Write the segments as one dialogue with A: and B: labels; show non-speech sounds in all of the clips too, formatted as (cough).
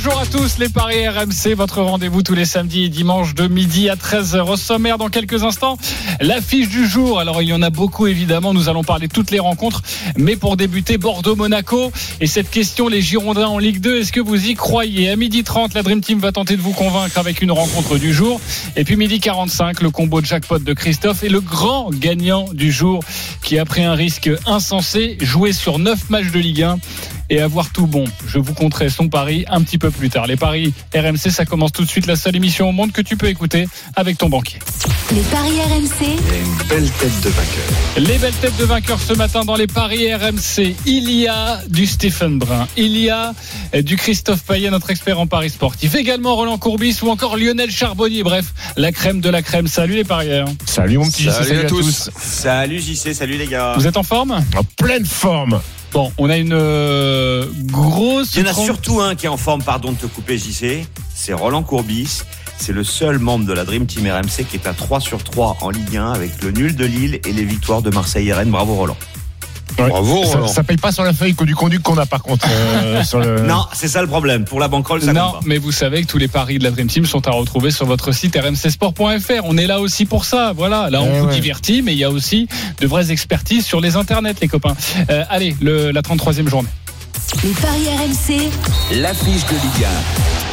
A: Bonjour à tous les Paris RMC, votre rendez-vous tous les samedis et dimanches de midi à 13h. Au sommaire dans quelques instants, l'affiche du jour. Alors il y en a beaucoup évidemment, nous allons parler toutes les rencontres. Mais pour débuter, Bordeaux-Monaco. Et cette question, les Girondins en Ligue 2, est-ce que vous y croyez? À midi 30, la Dream Team va tenter de vous convaincre avec une rencontre du jour. Et puis midi 45, le combo de jackpot de Christophe et le grand gagnant du jour qui a pris un risque insensé, jouer sur 9 matchs de Ligue 1 et avoir tout bon. Je vous compterai son pari un petit peu plus tard. Les paris RMC, ça commence tout de suite. La seule émission au monde que tu peux écouter avec ton banquier.
B: Les paris RMC,
C: une belle tête de vainqueur.
A: Les belles têtes de vainqueurs ce matin dans les paris RMC. Il y a du Stephen Brun. Il y a du Christophe Payet, notre expert en paris sportif. Également Roland Courbis ou encore Lionel Charbonnier. Bref, la crème de la crème. Salut les parieurs.
C: Salut mon petit JC,
D: Salut
C: salut
D: à
C: à
D: tous.
C: tous.
D: Salut JC, salut les gars.
A: Vous êtes en forme?
C: En pleine forme.
A: Bon, on a une euh, grosse.
D: Il y en a surtout un qui est en forme, pardon de te couper JC, c'est Roland Courbis. C'est le seul membre de la Dream Team RMC qui est à 3 sur 3 en Ligue 1 avec le nul de Lille et les victoires de Marseille et Rennes. Bravo Roland.
C: Bravo. Ça, ça paye pas sur la feuille que du conduit qu'on a par contre. euh, (laughs) sur le...
D: Non, c'est ça le problème. Pour la banquerolle, ça
A: Non,
D: compte pas.
A: mais vous savez que tous les paris de la Dream Team sont à retrouver sur votre site rmcsport.fr. On est là aussi pour ça. Voilà, là on
C: Eh
A: vous
C: ouais.
A: divertit, mais il y a aussi de vraies expertises sur les internets, les copains. Euh, allez, le, la 33e journée.
B: les paris RMC,
E: L'affiche de Ligue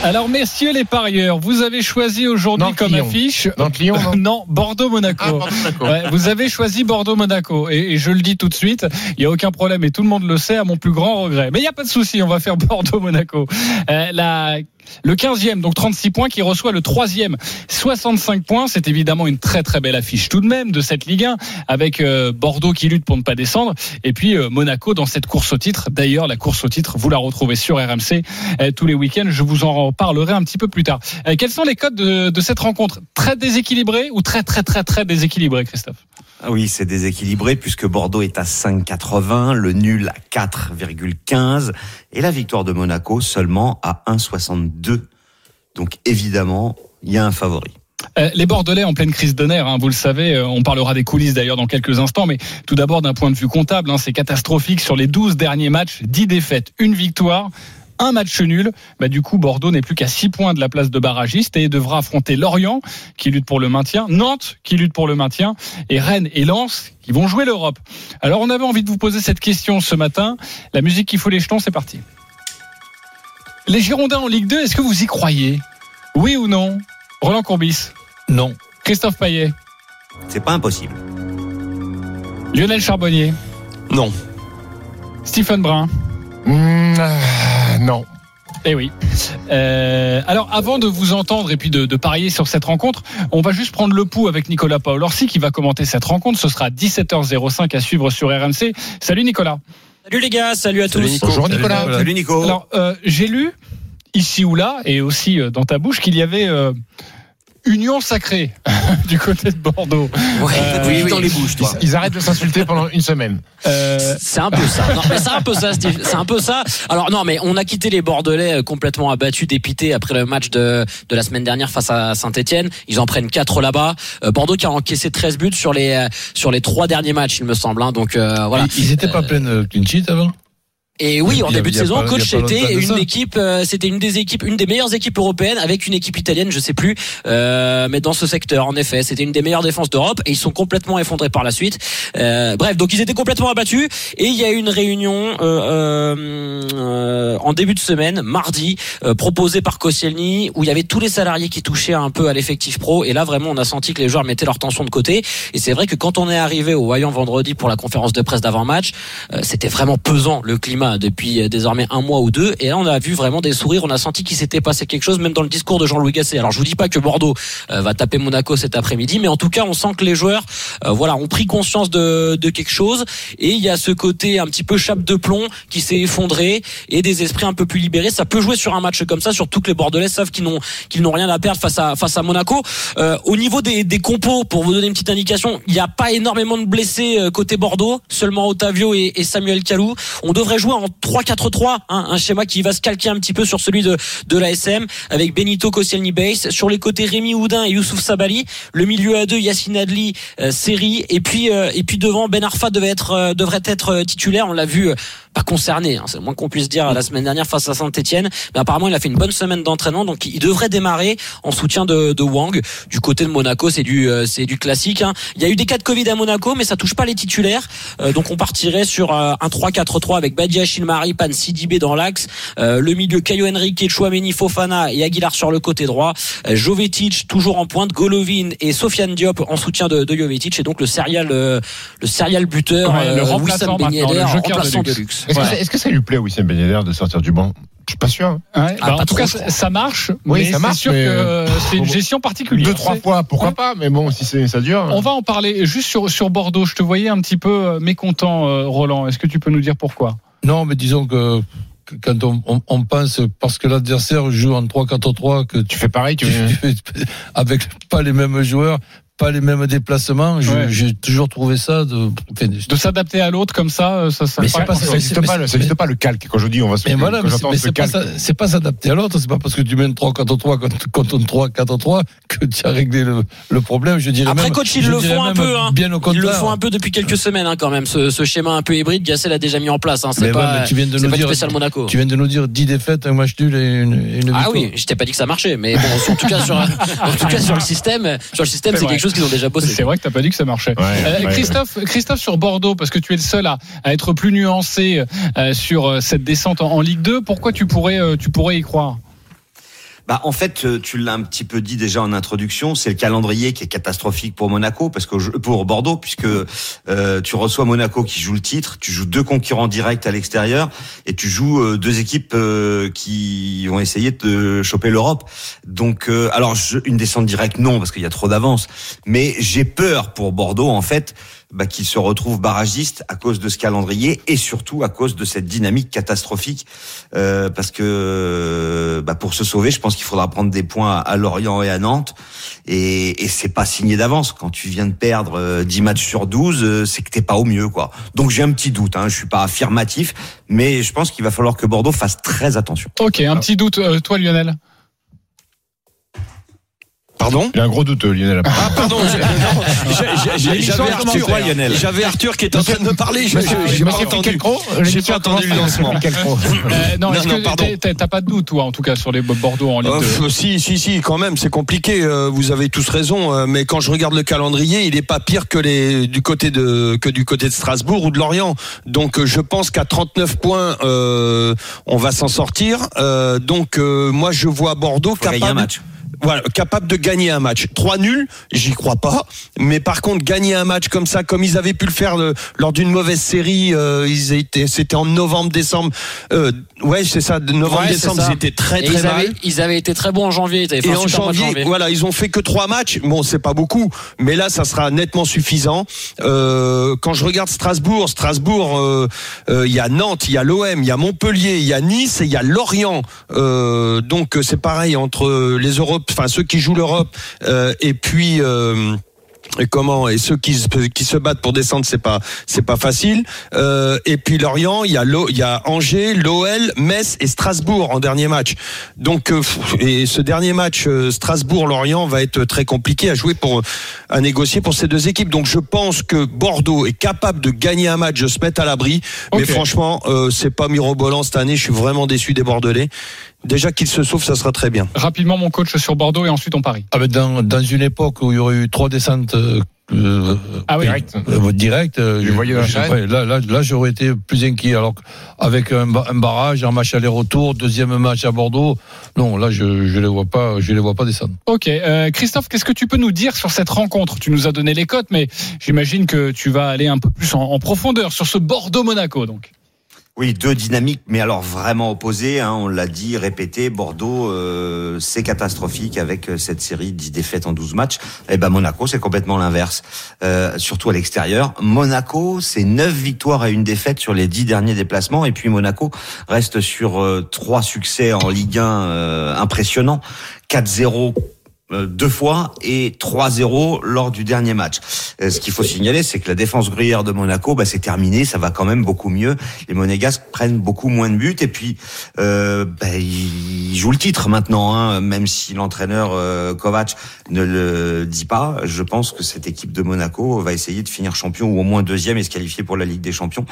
A: Alors, messieurs les parieurs, vous avez choisi aujourd'hui comme
C: Lyon.
A: affiche.
C: Lyon, non (laughs)
A: non, Bordeaux-Monaco.
C: Ah.
A: Ouais, vous avez choisi Bordeaux-Monaco et, et je le dis tout de suite, il n'y a aucun problème et tout le monde le sait à mon plus grand regret. Mais il n'y a pas de souci, on va faire (laughs) Bordeaux-Monaco. Euh, la- le 15e, donc 36 points, qui reçoit le 3e, 65 points. C'est évidemment une très très belle affiche tout de même de cette Ligue 1, avec euh, Bordeaux qui lutte pour ne pas descendre, et puis euh, Monaco dans cette course au titre. D'ailleurs, la course au titre, vous la retrouvez sur RMC euh, tous les week-ends. Je vous en reparlerai un petit peu plus tard. Quels sont les codes de, de cette rencontre? Très déséquilibré ou très très très très déséquilibré, Christophe?
D: Oui, c'est déséquilibré puisque Bordeaux est à 5,80, le nul à 4,15 et la victoire de Monaco seulement à 1,62. Donc évidemment, il y a un favori.
A: Euh, les Bordelais en pleine crise de nerfs, hein, vous le savez, euh, on parlera des coulisses d'ailleurs dans quelques instants, mais tout d'abord d'un point de vue comptable, hein, c'est catastrophique sur les 12 derniers matchs, 10 défaites, une victoire. Un match nul, bah, du coup Bordeaux n'est plus qu'à 6 points de la place de barragiste et devra affronter Lorient qui lutte pour le maintien, Nantes qui lutte pour le maintien et Rennes et Lens qui vont jouer l'Europe. Alors on avait envie de vous poser cette question ce matin. La musique qui fout les jetons, c'est parti. Les Girondins en Ligue 2, est-ce que vous y croyez? Oui ou non? Roland Courbis?
C: Non.
A: Christophe Payet,
D: C'est pas impossible.
A: Lionel Charbonnier,
C: Non.
A: Stephen Brun?
C: Mmh, ah, non.
A: Eh oui. Euh, alors, avant de vous entendre et puis de, de parier sur cette rencontre, on va juste prendre le pouls avec Nicolas Paolorsi qui va commenter cette rencontre. Ce sera 17h05 à suivre sur RMC. Salut Nicolas.
F: Salut les gars, salut à tous.
C: Bonjour Nicolas.
D: Salut Nico.
A: Alors, euh, j'ai lu ici ou là et aussi euh, dans ta bouche qu'il y avait euh, union sacrée (laughs) du côté de Bordeaux.
F: Ouais,
A: Euh,
F: oui, oui.
D: dans les bouches, toi.
C: Ils arrêtent de s'insulter pendant une semaine.
A: Euh,
F: C'est un peu ça. Non, mais c'est un peu ça, Steve. C'est un peu ça. Alors non, mais on a quitté les Bordelais euh, complètement abattus, dépités après le match de, de la semaine dernière face à Saint-Etienne. Ils en prennent 4 là-bas. Euh, Bordeaux qui a encaissé 13 buts sur les sur les trois derniers matchs, il me semble. hein. Donc euh, voilà.
G: Ils étaient pas pleins de clean sheet avant?
F: Et oui, en début de saison,
G: pas-
F: coach était une équipe, euh, c'était une des équipes, une des meilleures équipes européennes avec une équipe italienne, je sais plus, euh, mais dans ce secteur, en effet, c'était une des meilleures défenses d'Europe et ils sont complètement effondrés par la suite. Euh, bref, donc ils étaient complètement abattus et il y a eu une réunion euh, euh, en début de semaine, mardi, euh, proposée par Koscielny, où il y avait tous les salariés qui touchaient un peu à l'effectif pro et là vraiment on a senti que les joueurs mettaient leur tension de côté et c'est vrai que quand on est arrivé au Voyant vendredi pour la conférence de presse d'avant-match, euh, c'était vraiment pesant le climat depuis euh, désormais un mois ou deux. Et là, on a vu vraiment des sourires. On a senti qu'il s'était passé quelque chose, même dans le discours de Jean-Louis Gasset. Alors, je vous dis pas que Bordeaux euh, va taper Monaco cet après-midi, mais en tout cas, on sent que les joueurs, euh, voilà, ont pris conscience de, de quelque chose. Et il y a ce côté un petit peu chape de plomb qui s'est effondré et des esprits un peu plus libérés. Ça peut jouer sur un match comme ça, surtout que les Bordelais savent qu'ils n'ont qu'ils n'ont rien à perdre face à face à Monaco. Euh, au niveau des, des compos, pour vous donner une petite indication, il n'y a pas énormément de blessés euh, côté Bordeaux, seulement Otavio et, et Samuel Calou. On devrait jouer en 3-4-3, hein, un schéma qui va se calquer un petit peu sur celui de de l'ASM avec Benito Koscielny Base sur les côtés Rémi Houdin et Youssouf Sabali, le milieu à deux Yacine Adli, euh, et puis euh, et puis devant Ben Arfa devait être euh, devrait être titulaire, on l'a vu pas concerné, hein, c'est le moins qu'on puisse dire la semaine dernière face à Saint-Etienne, mais apparemment il a fait une bonne semaine d'entraînement, donc il devrait démarrer en soutien de, de Wang. Du côté de Monaco, c'est du c'est du classique. Hein. Il y a eu des cas de Covid à Monaco, mais ça touche pas les titulaires, donc on partirait sur un 3-4-3 avec Badia Chilmari, Pan Sidibé dans l'axe, le milieu Caio Henrique, Chouameni, Fofana et Aguilar sur le côté droit, Jovetic toujours en pointe, Golovin et Sofiane Diop en soutien de, de Jovetic et donc le serial le serial buteur
A: le remplaçant, ben le remplaçant de luxe.
C: Est-ce que, ça lui plaît, Wissam Ben Yedder, de sortir du banc? Je suis pas sûr. Hein.
A: Ah, bah, en tout cas, ça marche. Oui, ça marche. C'est sûr que c'est une gestion particulière.
C: Deux, trois fois, pourquoi pas Mais bon, si ça dure.
A: On va en parler juste sur, sur Bordeaux. Je te voyais un petit peu euh, mécontent, euh, Roland. Est-ce que tu peux nous dire pourquoi?
G: Non, mais disons que quand on, on, pense parce que l'adversaire joue en 3-4-3 que
C: tu fais pareil tu, (laughs)
G: avec pas les mêmes joueurs pas les mêmes déplacements. J'ai toujours trouvé ça de,
A: de s'adapter à l'autre comme ça. Euh, ça, ça
C: pas, n'existe pas, pas, pas, le calque. Quand je dis on va se.
G: Mais voilà, mais c'est pas, c'est pas s'adapter à l'autre. C'est pas parce que tu mets une 3-4-3 contre une 3-4-3 que tu as réglé le, le problème. Je dirais
F: Après,
G: même,
F: coach, ils le font un peu. Hein. Bien au ils le font un peu depuis quelques semaines hein, quand même. Ce, ce, schéma un peu hybride, Gassel a déjà mis en place. Hein. C'est pas, tu viens de nous dire, spécial Monaco.
G: Tu viens de nous dire 10 défaites, un match nul et une, une
F: Ah oui, je t'ai pas dit que ça marchait, mais bon, en tout cas sur, en tout cas sur le système, sur le système, c'est quelque chose qu'ils ont déjà bossé
A: c'est vrai que t'as pas dit que ça marchait. Euh, Christophe, Christophe sur Bordeaux, parce que tu es le seul à, être plus nuancé euh, sur euh, cette descente en, Ligue 2. Pourquoi tu pourrais, tu pourrais y croire?
D: Bah, en fait, euh, tu l'as un petit peu dit déjà en introduction, c'est le calendrier qui est catastrophique pour Monaco, parce que pour Bordeaux, puisque euh, tu reçois Monaco qui joue le titre, tu joues deux concurrents directs à l'extérieur, et tu joues euh, deux équipes euh, qui vont essayer de choper l'Europe. Donc, alors une descente directe, non, parce qu'il y a trop d'avance. Mais j'ai peur pour Bordeaux, en fait, bah, se retrouve barragiste à cause de ce calendrier et surtout à cause de cette dynamique catastrophique. Euh, parce que bah, pour se sauver, je pense qu'il faudra prendre des points à Lorient et à Nantes. Et, et c'est pas signé d'avance. Quand tu viens de perdre 10 euh, matchs sur 12, euh, c'est que t'es pas au mieux. quoi. Donc j'ai un petit doute. Hein. Je suis pas affirmatif, mais je pense qu'il va falloir que Bordeaux fasse très attention.
A: Ok, un petit doute. Euh, toi, Lionel
C: Pardon Il a un gros doute, Lionel.
H: Ah, pardon. J'avais Arthur, j'avais Arthur qui était en train de me parler. J'ai pas entendu. J'ai pas entendu le lancement.
A: Euh, non, est-ce que t'as pas de doute, toi, en tout cas, sur les Bordeaux en Ligue 2
H: Si, si, si, quand même, c'est compliqué. Euh, vous avez tous raison, euh, mais quand je regarde le calendrier, il est pas pire que les du côté de que du côté de Strasbourg ou de Lorient. Donc, je pense qu'à 39 points, on va s'en sortir. Donc, moi, je vois Bordeaux capable voilà, capable de gagner un match. Trois nuls, j'y crois pas. Mais par contre, gagner un match comme ça, comme ils avaient pu le faire lors d'une mauvaise série, euh, ils étaient, c'était en novembre, décembre. Euh, ouais, c'est ça, novembre, décembre, ils étaient très très
F: ils avaient, ils avaient été très bons en janvier.
H: et en janvier, voilà, ils ont fait que trois matchs. Bon, c'est pas beaucoup, mais là, ça sera nettement suffisant. Euh, quand je regarde Strasbourg, Strasbourg, euh, euh, il y a Nantes, il y a l'OM, il y a Montpellier, il y a Nice et il y a Lorient. donc c'est pareil entre les Européens enfin ceux qui jouent l'Europe euh, et puis euh, et comment et ceux qui se, qui se battent pour descendre c'est pas c'est pas facile. Euh, et puis Lorient il y a il y a Angers l'OL Metz et Strasbourg en dernier match. Donc euh, et ce dernier match euh, Strasbourg Lorient va être très compliqué à jouer pour à négocier pour ces deux équipes. Donc je pense que Bordeaux est capable de gagner un match de se mettre à l'abri. Mais franchement euh, c'est pas mirobolant cette année. Je suis vraiment déçu des Bordelais déjà qu'il se sauve, ça sera très bien.
A: Rapidement, mon coach sur Bordeaux et ensuite on parie.
G: Ah ben dans, dans une époque où il y aurait eu trois descentes euh,
A: euh ah oui.
G: direct, euh, direct euh, je, là, là, là j'aurais été plus inquiet. Alors avec un, un, barrage, un match aller-retour, deuxième match à Bordeaux, non, là je je les vois pas, je les vois pas descendre.
A: Ok, euh, Christophe, qu'est-ce que tu peux nous dire sur cette rencontre? Tu nous as donné les cotes, mais j'imagine que tu vas aller un peu plus en, en profondeur sur ce Bordeaux-Monaco, donc.
D: Oui, deux dynamiques, mais alors vraiment opposées. Hein, on l'a dit, répété. Bordeaux, euh, c'est catastrophique avec euh, cette série 10 défaites en 12 matchs. Et eh ben Monaco, c'est complètement l'inverse, euh, surtout à l'extérieur. Monaco, c'est 9 victoires et une défaite sur les 10 derniers déplacements. Et puis Monaco reste sur euh, trois succès en Ligue 1 impressionnants. 4-0 deux fois et 3-0 lors du dernier match. Euh, ce qu'il faut signaler, c'est que la défense gruyère de Monaco, bah, c'est terminé, ça va quand même beaucoup mieux. Les Monégasques prennent beaucoup moins de buts et puis euh, bah, ils jouent le titre maintenant, hein, même si l'entraîneur euh, Kovac ne le dit pas. Je pense que cette équipe de Monaco va essayer de finir champion ou au moins deuxième et se qualifier pour la Ligue des Champions.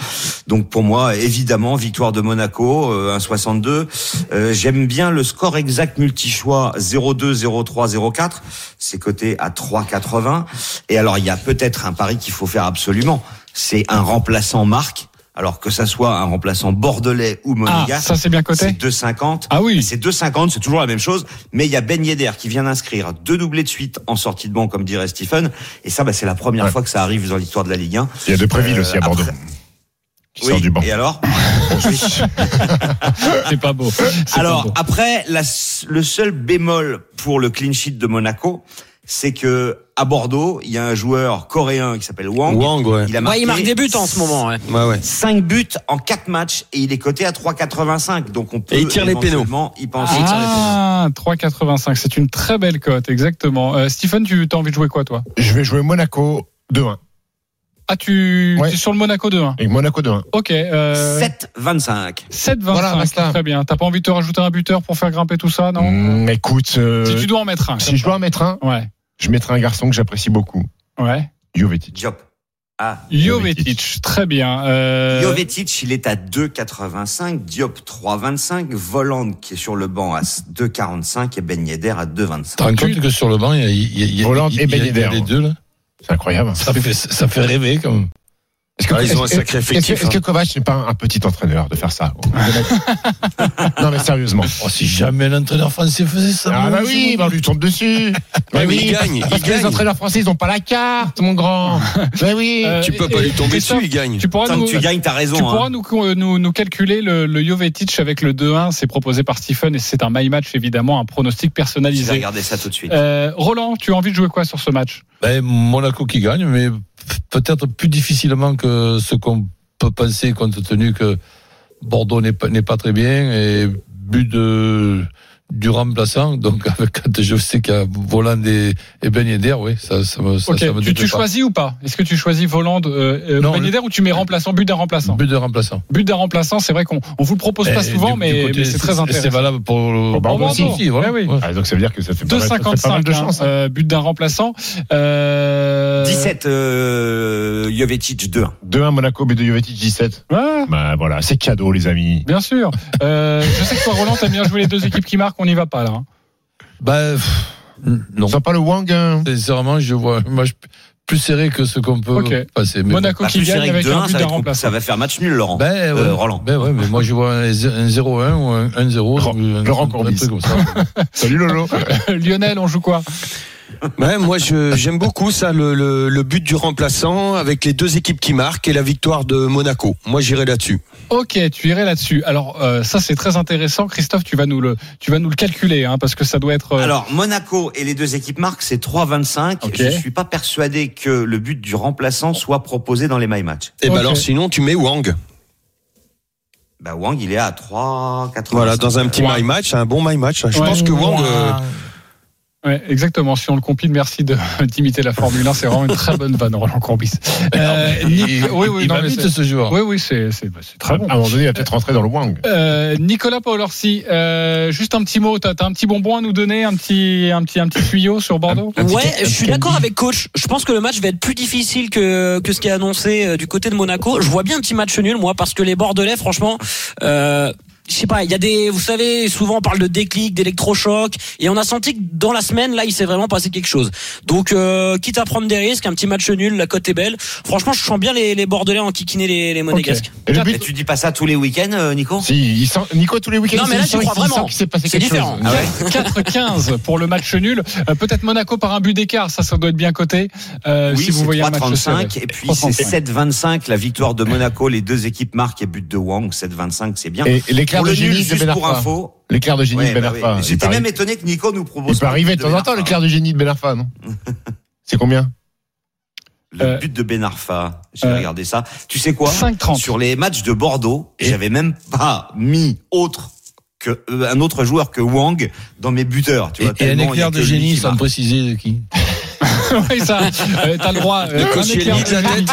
D: Donc pour moi, évidemment, victoire de Monaco, euh, 1,62. Euh, J'aime bien le score exact multi-choix 0-2, 0-3, 0-4. C'est coté à 3,80. Et alors il y a peut-être un pari qu'il faut faire absolument. C'est un remplaçant marque. Alors que ça soit un remplaçant bordelais ou monégasque.
A: Ah, ça c'est bien coté.
D: C'est 2,50.
A: Ah oui.
D: C'est 2,50, c'est toujours la même chose. Mais il y a Ben Yedder qui vient d'inscrire deux doublés de suite en sortie de banc, comme dirait Stephen. Et ça, bah, c'est la première
C: Ouais.
D: fois que ça arrive dans l'histoire de la Ligue 1.
C: Il y a de Préville
D: Euh,
C: aussi à Bordeaux.
D: après-
C: Qui sort du banc.
D: Et alors (laughs)
A: C'est pas beau.
D: Alors
A: pas beau.
D: après, la- le seul bémol pour le clean sheet de Monaco, c'est que à Bordeaux, il y a un joueur coréen qui s'appelle Wang.
H: Wang, ouais.
D: Il a
F: Ouais, il marque des buts en ce moment. Ouais.
H: Ouais, ouais.
D: 5 buts en 4 matchs et il est coté à 3,85. Donc on peut
H: Et il tire les pénaux.
D: y penser.
A: Ah, 3,85. C'est une très belle cote, exactement. Euh, Stephen, tu as envie de jouer quoi, toi?
C: Je vais jouer Monaco 2-1.
A: Ah, tu
C: Ouais.
A: es sur le Monaco 2-1.
C: Avec Monaco 2-1.
A: Ok. Euh,
D: 7,25.
A: 7,25.
C: Voilà,
A: très bien. T'as pas envie de te rajouter un buteur pour faire grimper tout ça, non?
C: Mm, écoute, euh,
A: Si tu dois en mettre un.
C: si je dois en mettre un.
A: Ouais.
C: je mettrai un garçon que j'apprécie beaucoup.
A: Ouais.
C: Jovetic.
D: Diop. Ah.
A: Jovetic, très bien. Euh,
D: Jovetic, il est à 2,85. Diop 3,25. Voland qui est sur le banc à 2,45 et Ben Yedder à 2,25.
G: T'as compte que sur le banc, il y a, il y a- il y a-
C: Hollande
G: il y a-
C: et Ben
G: les deux, là?
C: C'est incroyable.
G: Ça fait, fait rêver, même.
C: Est-ce que,
H: Ah, ils ont un sacré
C: est-ce que-
H: effectif,
C: Est-ce que Kovac n'est pas un, un petit entraîneur de faire ça (laughs) Non mais sérieusement.
G: Oh, si jamais l'entraîneur français faisait ça.
C: Ah bah oui, bah on lui tombe dessus. Bah
H: mais
C: oui,
H: il gagne,
C: parce
H: il
C: que les entraîneurs français, ils ont pas la carte, mon grand. (laughs) Bah oui.
A: Euh,
H: Tu peux pas lui tomber dessus, il gagne.
A: Tu pourras
D: Tant
A: nous,
D: que tu gagnes, t'as raison.
A: tu
D: hein.
A: pourras nous, nous, nous calculer le, le Jovetic avec le 2-1. C'est proposé par Stephen et c'est un my match, évidemment, un pronostic
D: Je vais
A: personnalisé.
D: regarder ça tout de suite.
A: Euh, Roland, tu as envie de jouer quoi sur ce match?
G: Ben, Monaco qui gagne, mais peut-être plus difficilement que ce qu'on peut penser, compte tenu que Bordeaux n'est pas, très bien et but de, du remplaçant. Donc, (laughs) avec, quand je sais qu'il y a Voland et, et Ben Yedder, oui, ça, ça me, ça,
A: Ok,
G: ça me
A: tu, tu
G: pas.
A: choisis ou pas? Est-ce que tu choisis Voland, euh, euh,
G: Non,
A: Ben
G: le-
A: Yedder ou tu mets remplaçant, but d'un remplaçant?
G: But de remplaçant.
A: But d'un remplaçant, c'est vrai qu'on on vous le propose pas
G: Et
A: souvent,
G: du-
A: mais, mais c'est très
G: C'est
A: intéressant.
G: valable pour,
C: Pour
G: Bordeaux
A: Bordeaux.
G: aussi, voilà.
A: Eh oui.
G: Ouais.
C: Ah, donc ça veut dire que ça fait pas mal, ça fait pas mal
A: 2,55
C: de chance. hein.
A: euh, but d'un remplaçant. Euh...
D: 17, euh, Jovetic 2-1.
C: 2-1 Monaco, but de Jovetic 17.
A: Ouais,
C: Bah voilà, c'est cadeau les amis.
A: bien sûr. Euh, je sais que toi, Roland, t'aimes bien jouer les deux équipes qui marquent. On n'y va pas là. hein.
G: Ben, pff, non.
C: Sympa le Wang. hein
G: Sincèrement, je vois un match plus serré que ce qu'on peut passer. Mais.
A: Monaco
D: Bah,
A: qui
D: plus
A: gagne avec
D: 2-1,
A: un
D: ça,
A: but
D: va
A: d'un remplaçant.
D: ça va faire match nul, Laurent.
G: Ben, ouais.
D: Euh, Roland.
G: Ben ouais, mais moi je vois un 0-1 ou un 1-0.
C: Laurent-
G: un-
C: Laurent
G: un
C: Courbis.
G: truc comme ça. (laughs)
C: Salut Lolo. (laughs)
A: Lionel, on joue quoi?
H: Ouais, moi je- j'aime beaucoup ça, le, le, le but du remplaçant avec les deux équipes qui marquent et la victoire de Monaco. Moi j'irai là-dessus.
A: Ok, tu irais là-dessus. Alors euh, ça c'est très intéressant, Christophe. Tu vas nous le, tu vas nous le calculer, hein, parce que ça doit être. euh,
D: Alors, Monaco et les deux équipes marquent, c'est 3-25.
A: Ok.
D: Je suis pas persuadé que le but du remplaçant soit proposé dans les my match.
H: Et
A: Ok.
H: ben alors sinon tu mets Wang.
D: Bah, Wang, il est à 3,85.
H: Voilà, dans un petit my match, un bon my match. Je
A: Ouais.
H: pense que Wang. euh,
A: Ouais, exactement. Si on le compile, merci de (laughs) d'imiter la Formule 1. C'est vraiment une très bonne vanne, Roland Courbis. (laughs) Euh,
G: Il,
A: oui, oui,
G: il
A: non,
G: va
A: mais
G: vite
A: c'est-
G: ce joueur.
A: oui, oui, c'est c'est bah, c'est très bon.
C: À un moment donné, il va peut-être rentrer dans le Wang.
A: Euh, Nicolas Paolorsi, euh, juste un petit mot. T'as as un petit bonbon à nous donner, un petit, un petit, un petit tuyau sur Bordeaux?
C: Un
F: Ouais, je suis d'accord avec coach. Je pense que le match va être plus difficile que que ce qui est annoncé euh, du côté de Monaco. Je vois bien un petit match nul moi parce que les Bordelais franchement euh, je sais pas, il y a des, vous savez, souvent on parle de déclic, d'électrochoc, et on a senti que dans la semaine, là, il s'est vraiment passé quelque chose. Donc, euh, quitte à prendre des risques, un petit match nul, la cote est belle. Franchement, je sens bien les, les Bordelais en kikiner les, les Monégasques.
C: Et but
D: tu dis pas ça tous les week-ends, euh, Nico
C: Si, il sent, Nico, tous les week-ends,
F: Non, mais
C: il
F: là,
C: sent-
F: tu crois vraiment.
C: qu'il s'est passé
F: C'est
C: quelque
F: différent.
C: chose.
D: Ah ouais (laughs)
A: 4-15 pour le match nul. Euh, Peut-être Monaco par un but d'écart, ça, ça doit être bien coté. Euh,
D: Oui,
A: si vous voyez un match
D: 3,35
A: serré.
D: et puis c'est
A: 3,35.
D: 7,25 la victoire de Monaco. Les deux équipes marquent et but de Wang. 7,25 c'est bien.
C: Et, et l'éclair
D: Pour
C: de
D: le nul,
C: génie de
D: juste
C: Ben
D: pour
C: Arfa.
D: info.
C: L'éclair de génie
D: Ouais,
C: de Ben
D: bah oui.
C: Arfa.
D: J'étais même étonné que Nico nous propose.
C: Il peut arriver de temps en temps
D: Ben
C: l'éclair de génie de Ben Arfa, non (laughs) C'est combien
D: Le
A: Euh,
D: but de Ben Arfa. J'ai
A: euh,
D: regardé ça. Tu sais quoi
A: 5,30.
D: Sur les matchs de Bordeaux, j'avais même pas mis autre que euh, un autre joueur que Wang dans mes buteurs. Tu
G: Et,
D: vois,
G: et un éclair de génie sans préciser de qui (laughs) (laughs)
A: oui, ça, euh, t'as le droit.
H: De
A: euh, un éclair
H: de
A: génie.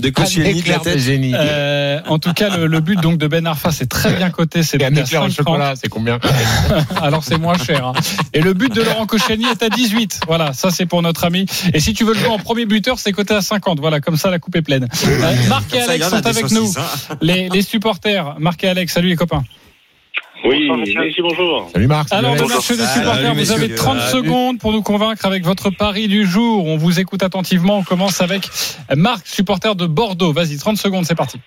H: De Koscielny de la tête.
C: génie.
A: Euh, en tout cas, le, le but donc de Ben Arfa, c'est très bien coté. C'est
C: un éclair au
A: 5,30.
C: chocolat, c'est combien (laughs)
A: Alors c'est moins cher. hein. Et le but de Laurent Koscielny est à 18. Voilà, ça c'est pour notre ami. Et si tu veux le jouer en premier buteur, c'est coté à 50. Voilà, comme ça la coupe est pleine. Euh, Marc et Alex sont avec nous.
D: hein.
A: Les, les supporters. Marc et Alex, salut les copains.
I: Oui, merci, bonjour.
C: Salut Marc.
A: Alors, le match des
D: Salut,
A: supporters, vous avez 30
D: Salut.
A: secondes pour nous convaincre avec votre pari du jour. On vous écoute attentivement. On commence avec Marc, supporter de Bordeaux. Vas-y, 30 secondes, c'est parti.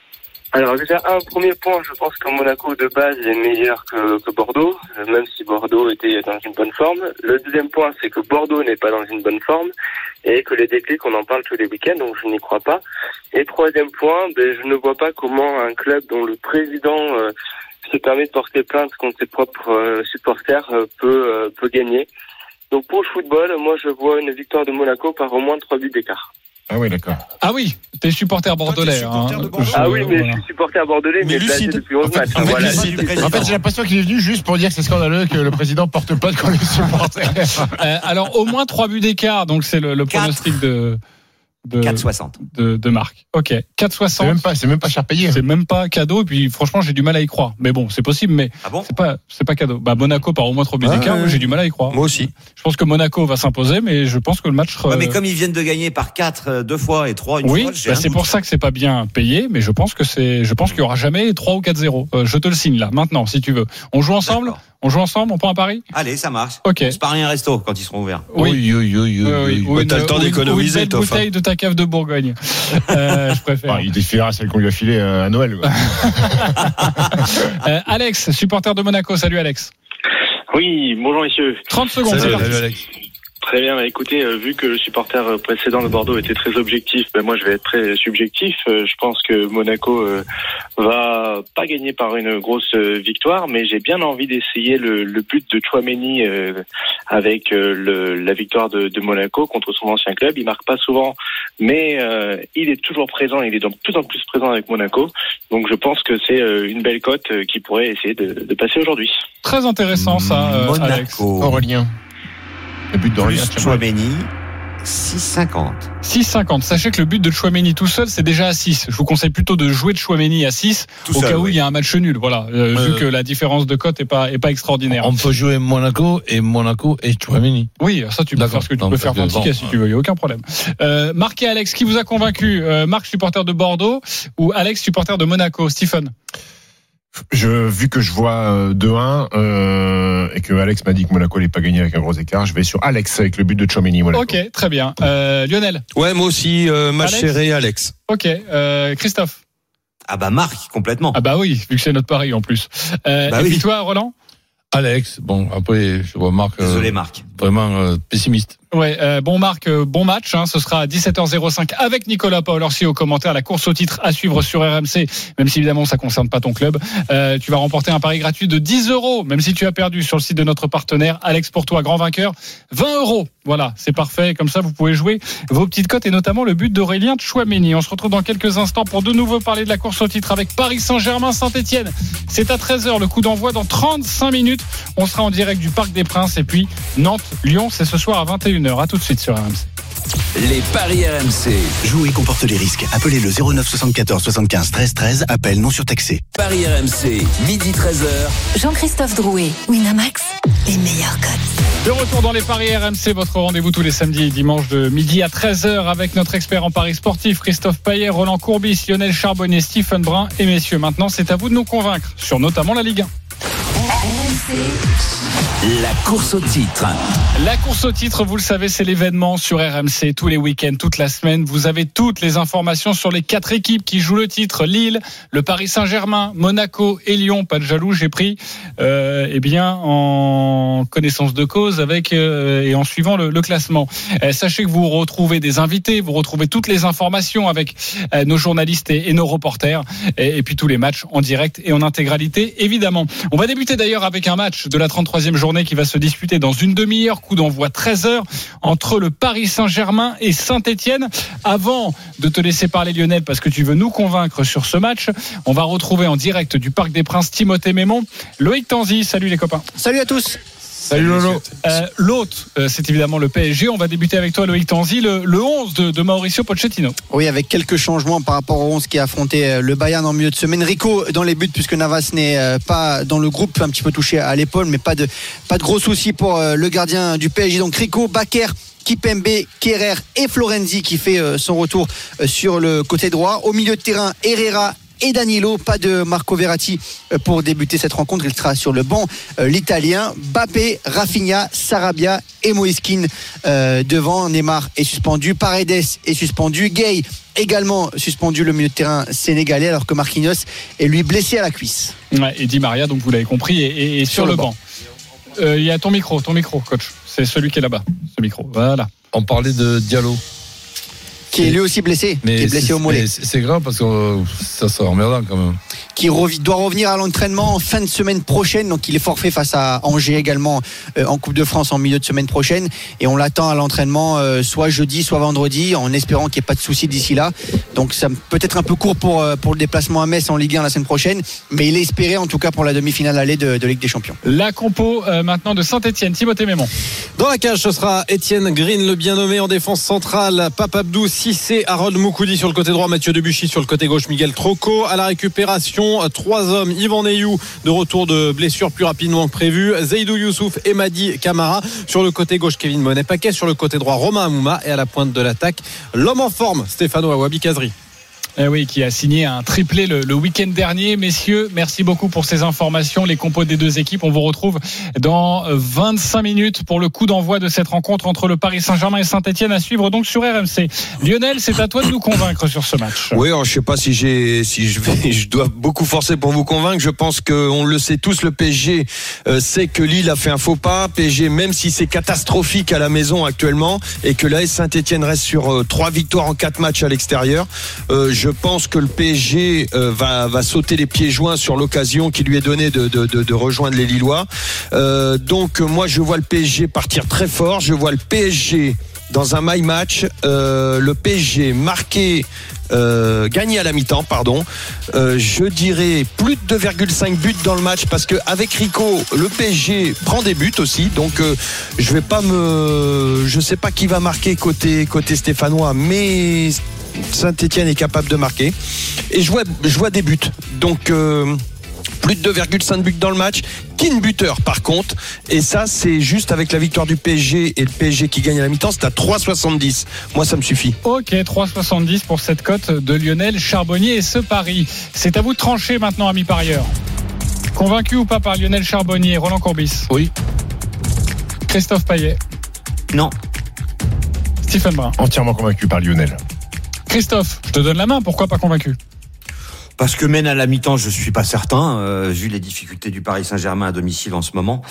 I: Alors déjà, un premier point, je pense que Monaco de base est meilleur que, que Bordeaux, euh, même si Bordeaux était dans une bonne forme. Le deuxième point, c'est que Bordeaux n'est pas dans une bonne forme et que les déclics, on en parle tous les week-ends, donc je n'y crois pas. Et troisième point, ben, je ne vois pas comment un club dont le président euh, se permet de porter plainte contre ses propres euh, supporters euh, peut, euh, peut gagner. Donc pour le football, moi je vois une victoire de Monaco par au moins trois buts d'écart.
C: Ah oui, d'accord.
A: Ah oui, t'es supporter bordelais.
D: supporter
A: hein.
D: de Bordeaux.
A: Je-
I: Ah oui, mais
A: voilà.
I: je suis supporter bordelais,
H: Mais
I: mais,
H: lucide.
I: depuis 11 matchs.
C: En fait,
I: Voilà.
C: en fait, j'ai l'impression qu'il est venu juste pour dire que c'est scandaleux que le président porte plainte contre les supporters. (laughs)
A: Euh, alors au moins trois buts d'écart, donc c'est le, pronostic de de,
D: 4,60.
A: de de Marc. Ok,
C: C'est
A: 4,60.
C: même pas, c'est même pas cher payé.
A: C'est même pas cadeau. Et puis franchement, j'ai du mal à y croire. Mais bon, c'est possible, mais
D: Ah bon
A: c'est pas c'est pas cadeau. Bah Monaco par au moins trois buts
H: Ouais,
A: d'écart, moi, j'ai du mal à y croire.
H: Moi aussi.
A: Je pense que Monaco va s'imposer, mais je pense que le match.
D: Ouais, mais
A: euh,
D: comme ils viennent de gagner par 4 deux fois et 3 une
A: oui,
D: fois, j'ai
A: bah, c'est pour ça que c'est pas bien payé, mais je pense que c'est, je pense qu'il y aura jamais 3 ou 4-0. Euh, je te le signe là, maintenant, si tu veux. On joue ensemble
D: D'accord.
A: On joue ensemble On prend un pari?
D: Allez, ça marche.
A: Ok.
D: C'est pas rien resto quand ils seront ouverts.
A: Oui.
G: Oui, oui, oui, oui,
A: Oui, oui,
G: oui.
A: ou une-
H: t'as le temps d'économiser,
A: une bouteille de ta cave de Bourgogne. (laughs) Euh, je préfère.
C: Enfin, il défilera celle qu'on lui a filée euh, à Noël. quoi. (laughs)
A: Euh, Alex, supporter de Monaco. Salut Alex.
I: Oui, bonjour messieurs.
A: 30 secondes,
G: salut, Alex.
I: Très bien, bah, écoutez, euh, vu que le supporter euh, précédent de Bordeaux était très objectif, ben moi je vais être très subjectif. Euh, je pense que Monaco euh, va pas gagner par une grosse euh, victoire, mais j'ai bien envie d'essayer le, le but de Chouameni euh, avec euh, le, la victoire de, de Monaco contre son ancien club. Il marque pas souvent, mais euh, il est toujours présent. Il est de plus en plus présent avec Monaco. Donc je pense que c'est euh, une belle cote euh, qui pourrait essayer de, de passer aujourd'hui.
A: Très intéressant ça, euh, Alex.
D: Monaco.
C: Aurélien. Le but tiens,
D: Chouameni, 6,50.
A: 6,50. Sachez que le but de Chouameni tout seul, c'est déjà à 6. Je vous conseille plutôt de jouer de Chouameni à 6
D: Tout
A: au
D: seul,
A: cas où
D: oui.
A: il y a un match nul. Voilà, euh,
G: Ouais,
A: vu que la différence de cote est pas est pas extraordinaire.
G: On peut jouer Monaco et Monaco et Chouameni.
A: Oui, ça tu peux faire ce que tu
G: Non,
A: peux faire ticket
G: bon,
A: si tu veux, il y a aucun problème. Euh, Marc et Alex, qui vous a convaincu euh, Marc supporter de Bordeaux ou Alex supporter de Monaco? Stephen
C: Je, vu que je vois euh, 2-1 euh, et que Alex m'a dit que Monaco n'allait pas gagner avec un gros écart, je vais sur Alex avec le but de Chomini. Monaco.
A: Ok, très bien. Euh, Lionel
H: Ouais, moi aussi, euh,
A: Alex
H: serré, Alex.
A: Ok. Euh, Christophe
D: Ah bah Marc, complètement.
A: Ah bah oui, vu que c'est notre pari en plus. Euh,
D: Bah
A: et
D: oui.
A: puis toi, Roland?
G: Alex, bon, après, je remarque euh,
D: Désolé Marc.
G: Vraiment euh, pessimiste.
A: Ouais, euh, bon Marc, euh, bon match. Hein, ce sera à 17h05 avec Nicolas Paolorsi au commentaire. La course au titre à suivre sur RMC, même si évidemment ça concerne pas ton club. Tu vas remporter un pari gratuit de 10 euros, même si tu as perdu sur le site de notre partenaire. Alex pour toi, grand vainqueur, 20 euros. Voilà, c'est parfait. Comme ça, vous pouvez jouer vos petites cotes et notamment le but d'Aurélien Chouameni. On se retrouve dans quelques instants pour de nouveau parler de la course au titre avec Paris Saint-Germain Saint-Etienne. C'est à 13h le coup d'envoi dans 35 minutes. On sera en direct du Parc des Princes et puis Nantes, Lyon, c'est ce soir à 21h. À tout de suite sur RMC.
E: Les paris RMC.
J: Jouer comporte les risques. Appelez le 09 74 75 13 13. Appel non surtaxé.
E: Paris RMC, midi 13h.
B: Jean-Christophe Drouet, Winamax, les meilleurs codes.
A: De retour dans les paris RMC, votre rendez-vous tous les samedis et dimanches de midi à 13h avec notre expert en paris sportif Christophe Payet, Roland Courbis, Lionel Charbonnier, Stephen Brun et messieurs. Maintenant, c'est à vous de nous convaincre sur notamment la Ligue 1.
E: La course au titre.
A: La course au titre, vous le savez, c'est l'événement sur RMC tous les week-ends, toute la semaine. Vous avez toutes les informations sur les quatre équipes qui jouent le titre Lille, le Paris Saint-Germain, Monaco et Lyon. Pas de jaloux, j'ai pris, euh, eh bien, en connaissance de cause avec euh, et en suivant le, classement. Euh, sachez que vous retrouvez des invités, vous retrouvez toutes les informations avec euh, nos journalistes et, nos reporters, et puis tous les matchs en direct et en intégralité, évidemment. On va débuter d'ailleurs avec un match de la 33e journée qui va se disputer dans une demi-heure, coup d'envoi 13h entre le Paris Saint-Germain et Saint-Etienne. Avant de te laisser parler Lionel, parce que tu veux nous convaincre sur ce match, on va retrouver en direct du Parc des Princes Timothée Mémon, Loïc Tanzi. Salut les copains.
K: Salut à tous.
C: Salut Lolo.
A: Euh, L'autre, euh, c'est évidemment le PSG. On va débuter avec toi, Loïc Tanzi, le, le 11 de, de Mauricio Pochettino.
K: Oui, avec quelques changements par rapport au 11 qui a affronté euh, le Bayern en milieu de semaine. Rico dans les buts, puisque Navas n'est pas dans le groupe, un petit peu touché à l'épaule, mais pas de, pas de gros soucis pour le gardien du PSG. Donc Rico, Baker. Kipembe, Kerrer et Florenzi qui fait son retour sur le côté droit. Au milieu de terrain, Herrera et Danilo. Pas de Marco Verratti euh, pour débuter cette rencontre. Il sera sur le banc. Euh, L'Italien, Bappé, Rafinha, Sarabia et Moiskin euh, devant. Neymar est suspendu. Paredes est suspendu. Gay également suspendu le milieu de terrain sénégalais alors que Marquinhos est lui blessé à la cuisse.
A: Ouais, et Di Maria, donc vous l'avez compris, est, est- est sur, le banc. Euh, Il y a ton micro, ton micro, coach. C'est celui qui est là-bas, ce micro. Voilà.
G: On parlait de Diallo.
K: Qui est lui aussi blessé, qui est blessé
G: c'est-
K: au mollet.
G: mais C'est c'est grave parce que ça sera emmerdant quand même.
K: Qui doit revenir à l'entraînement en fin de semaine prochaine. Donc il est forfait face à Angers également euh, en Coupe de France en milieu de semaine prochaine. Et on l'attend à l'entraînement euh, soit jeudi, soit vendredi, en espérant qu'il n'y ait pas de soucis d'ici là. Donc ça peut être un peu court pour, euh, pour le déplacement à Metz en Ligue 1 la semaine prochaine. Mais il est espéré en tout cas pour la demi-finale allée de, de Ligue des Champions.
A: La compo euh, maintenant de Saint-Etienne, Timothée Mémon.
L: Dans la cage, ce sera Étienne Green, le bien nommé en défense centrale. Pape Abdou, Cissé, Harold Moukoudi sur le côté droit, Mathieu Debuchy sur le côté gauche, Miguel Troco. À la récupération, trois hommes. Yvan Neyou, de retour de blessure plus rapidement que prévu. Zeidou Youssouf et Madi Camara. Sur le côté gauche, Kevin Monet-Paquet. Sur le côté droit, Romain Amouma. Et à la pointe de l'attaque, l'homme en forme, Stéphano Awabi Kazri.
A: Eh oui, qui a signé un triplé le, le week-end dernier. Messieurs, merci beaucoup pour ces informations. Les compos des deux équipes, on vous retrouve dans 25 minutes pour le coup d'envoi de cette rencontre entre le Paris Saint-Germain et Saint-Etienne à suivre donc sur RMC. Lionel, c'est à toi de nous convaincre sur ce match.
H: Oui, alors, je sais pas si j'ai, si je vais, (laughs) je dois beaucoup forcer pour vous convaincre. Je pense que on le sait tous, le PSG euh, sait que Lille a fait un faux pas. PSG, même si c'est catastrophique à la maison actuellement et que l'AS Saint-Etienne reste sur euh, trois victoires en quatre matchs à l'extérieur, euh, pense que le PSG euh, va, va sauter les pieds joints sur l'occasion qui lui est donnée de, de, rejoindre les Lillois. Euh, donc moi, je vois le PSG partir très fort. Je vois le PSG dans un my match, euh, le PSG marqué, euh, gagné à la mi-temps, pardon. Je dirais plus de 2,5 buts dans le match parce que avec Rico, le PSG prend des buts aussi. Donc je vais pas me, je sais pas qui va marquer côté côté stéphanois, mais Saint-Etienne est capable de marquer. Et je vois, je vois des buts. Donc euh, plus de 2,5 buts dans le match. Kin buteur par contre. Et ça, c'est juste avec la victoire du PSG et le PSG qui gagne à la mi-temps, c'est à 3,70. Moi, ça me suffit.
A: Ok, 3,70 pour cette cote de Lionel Charbonnier et ce pari. C'est à vous de trancher maintenant, amis parieurs. Convaincu ou pas par Lionel Charbonnier, Roland Courbis
G: Oui.
A: Christophe Payet
D: Non.
A: Stephen Brun
C: Entièrement convaincu par Lionel.
A: Christophe, je te donne la main, pourquoi pas convaincu?
D: Parce que même à la mi-temps, je suis pas certain, euh, vu les difficultés du Paris Saint-Germain à domicile en ce moment.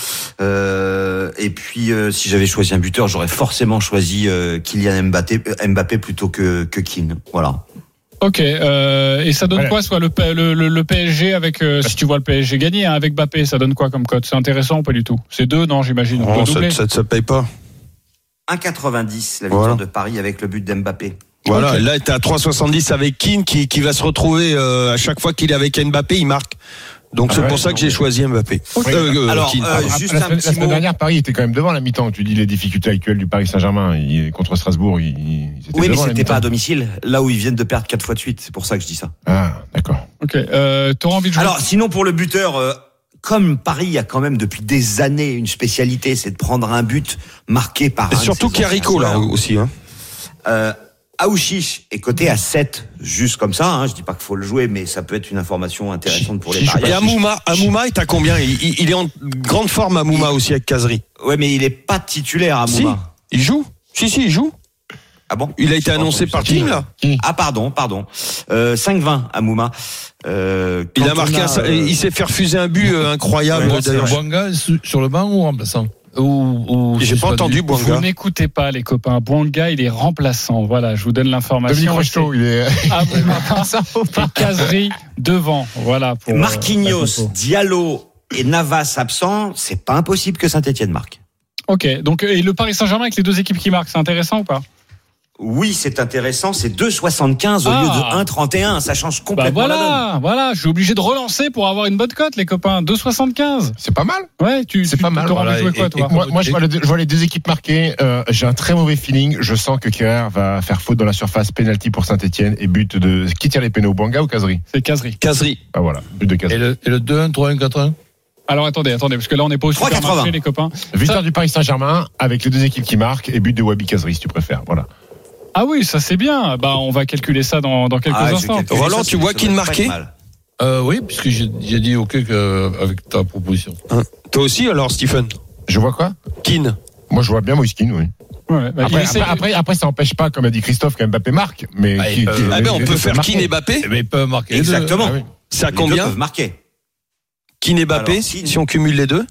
D: Euh, et puis, euh, si j'avais choisi un buteur, j'aurais forcément choisi euh, Kylian Mbappé, euh, Mbappé plutôt que, que Keane. Voilà.
A: Ok, euh, et ça donne
C: Ouais.
A: quoi, soit le, P- le, le- le PSG avec, euh, si tu vois le PSG gagner hein, avec Mbappé, ça donne quoi comme cote C'est intéressant ou pas du tout? C'est deux, non, j'imagine.
H: Oh, ça, ça paye pas.
D: 1,90 la victoire
H: Voilà.
D: de Paris avec le but d'Mbappé.
H: Voilà, là, t'es à 3,70 avec Keane qui, qui va se retrouver euh, à chaque fois qu'il est avec Mbappé, il marque. Donc
C: Ah
H: c'est
C: ouais,
H: pour ça que j'ai choisi Mbappé.
C: Oui.
H: Euh, euh,
D: Alors,
H: Keane,
D: euh, Juste
C: la,
D: un
C: semaine,
D: petit
C: la semaine
D: mot.
C: dernière, Paris était quand même devant la mi-temps. Tu dis les difficultés actuelles du Paris Saint-Germain il- contre Strasbourg. Ils, ils étaient
D: Oui, mais
C: la
D: c'était pas à domicile, là où ils viennent de perdre quatre fois de suite. C'est pour ça que je dis ça.
C: Ah, d'accord.
A: Ok, euh, t'auras envie de jouer
D: Alors, sinon, pour le buteur, euh, comme Paris a quand même depuis des années une spécialité, c'est de prendre un but marqué par.
H: Et
D: un
H: surtout
D: ses
H: qu'il y a
D: anciens
H: Rico là aussi. Hein.
D: Aouchiche est coté à 7, juste comme ça. Hein. Je dis pas qu'il faut le jouer, mais ça peut être une information intéressante pour les
C: Chiche,
H: Et
D: parieurs.
H: Amouma, Amouma est à combien? Il, il- il est en grande forme Amouma aussi avec Kazri.
D: Ouais, mais il est pas titulaire à
H: Si,
D: Mouma.
H: il joue. Si si, il joue.
D: Ah bon?
H: Il a été annoncé par. Kim là.
D: Ah pardon, pardon. Euh, 5-20 à Mouma. Euh,
H: Il a marqué un,
D: euh,
H: il s'est fait refuser un but euh, incroyable
D: Ouais,
H: d'ailleurs.
G: Sur le banc ou remplaçant ou, ou
H: J'ai pas entendu
A: Vous n'écoutez pas les copains. Bouanga, il est remplaçant. Voilà, je vous donne
C: Dominique
A: l'information.
C: Rocheteau, il est.
A: Ah, (laughs) Casery devant. Voilà. Pour, euh,
D: Marquinhos. Diallo et Navas absents, c'est pas impossible que Saint-Etienne marque.
A: Ok, donc et le Paris Saint-Germain avec les deux équipes qui marquent, c'est intéressant ou pas?
D: Oui, c'est intéressant. C'est 2,75 au
A: Ah.
D: lieu de 1,31. Ça change
A: Bah
D: complètement la donne.
A: voilà, voilà, je suis obligé de relancer pour avoir une bonne cote, les copains. 2,75.
C: C'est pas mal.
A: Ouais, tu,
C: C'est pas mal. voilà.
A: jouer quoi,
C: Et-
A: toi
C: et moi, moi, je, vois les deux, je vois les deux équipes marquées. Euh, J'ai un très mauvais feeling. Je sens que Kerrer va faire faute dans la surface, penalty pour Saint-Etienne et but de. Qui tire les pénaux, Banga ou Casery?
A: C'est caserie.
H: Caserie.
C: Ah voilà, but de Casery.
G: Et le, et le 2-1, 3-1, 4-1
A: Alors attendez, attendez, parce que là on n'est pas au
D: 3,80.
A: supermarché, les copains.
C: Victoire du Paris Saint-Germain avec les deux équipes qui marquent et but de Wabi Casery si tu préfères. Voilà.
A: Ah oui, ça c'est bien. Bah on va calculer ça dans, dans quelques
D: Ah,
A: instants.
H: Roland,
D: ça,
H: tu vois
D: ça
H: qui ne marquait
G: euh, Oui, puisque j'ai j'ai dit OK que- avec ta proposition.
H: Toi aussi, alors, Stephen?
C: Je vois quoi?
H: Keane.
C: Moi je vois bien Moiskin, oui.
A: Ouais, bah,
C: Après, après, après, après, ça n'empêche pas, comme a dit Christophe, que Mbappé marque. Mais
G: Ah,
C: qui-
H: Ah ben, on peut faire. Keane et Mbappé.
G: Mais ils peuvent marquer les deux.
D: Exactement.
C: Ah oui.
H: C'est à
D: Les deux
H: combien
D: peuvent marquer.
H: Keane et Mbappé,
D: Alors,
H: si,
D: Keane.
H: si on cumule les deux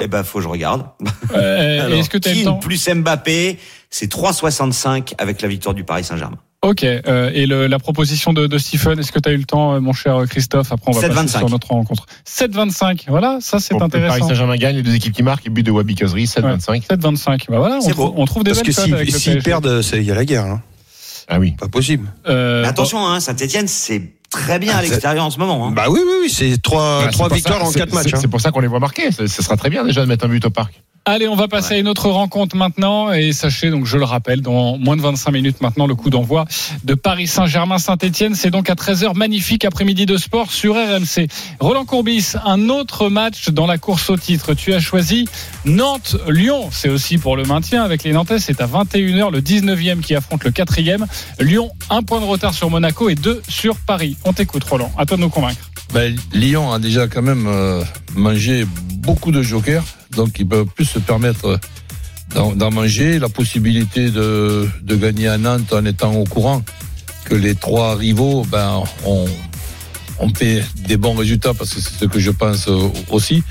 D: Eh ben, faut que je regarde.
A: Euh, (laughs)
D: Alors,
A: Est-ce que tu as le temps
D: plus Mbappé, c'est 3,65 avec la victoire du Paris Saint-Germain.
A: Ok. euh, et le- la proposition de, de Stephen, est-ce que tu as eu le temps, euh, mon cher Christophe? Après, on va passer
D: 7,25.
A: sur notre rencontre. 7,25. Voilà, ça c'est
C: que le Paris
A: intéressant.
C: Saint-Germain gagne, les deux équipes qui marquent et but de Wabi Casery, 7-25.
A: 7,25. Bah voilà, on, trou- trouve des
H: Parce que s'ils
A: PSG.
H: perdent, c'est- il y a la guerre. hein.
C: Ah oui.
H: Pas possible.
A: Euh,
D: Mais attention, hein, Saint-Etienne, c'est très bien à
H: Ah,
D: l'extérieur en ce moment. Hein.
H: Bah oui, oui, oui, c'est trois,
C: Ah, c'est
H: trois victoires
C: ça-
H: en quatre matchs.
C: c'est-
H: hein.
C: C'est pour ça qu'on les voit marquer. Ce sera très bien déjà de mettre un but au parc.
A: Allez, on va passer à une autre rencontre maintenant. Et sachez, donc, je le rappelle, dans moins de 25 minutes maintenant, le coup d'envoi de Paris Saint-Germain-Saint-Etienne. C'est donc à 13h, magnifique après-midi de sport sur RMC. Roland Courbis, un autre match dans la course au titre. Tu as choisi Nantes-Lyon. C'est aussi pour le maintien avec les Nantais. C'est à 21h, le 19e qui affronte le 4e. Lyon, un point de retard sur Monaco et deux sur Paris. On t'écoute, Roland. À toi de nous convaincre.
G: Ben, Lyon a déjà quand même euh, mangé beaucoup de jokers, donc ils peuvent plus se permettre d'en d'en manger. La possibilité de, de gagner à Nantes en étant au courant que les trois rivaux ben, ont, fait des bons résultats, parce que c'est ce que je pense euh, aussi.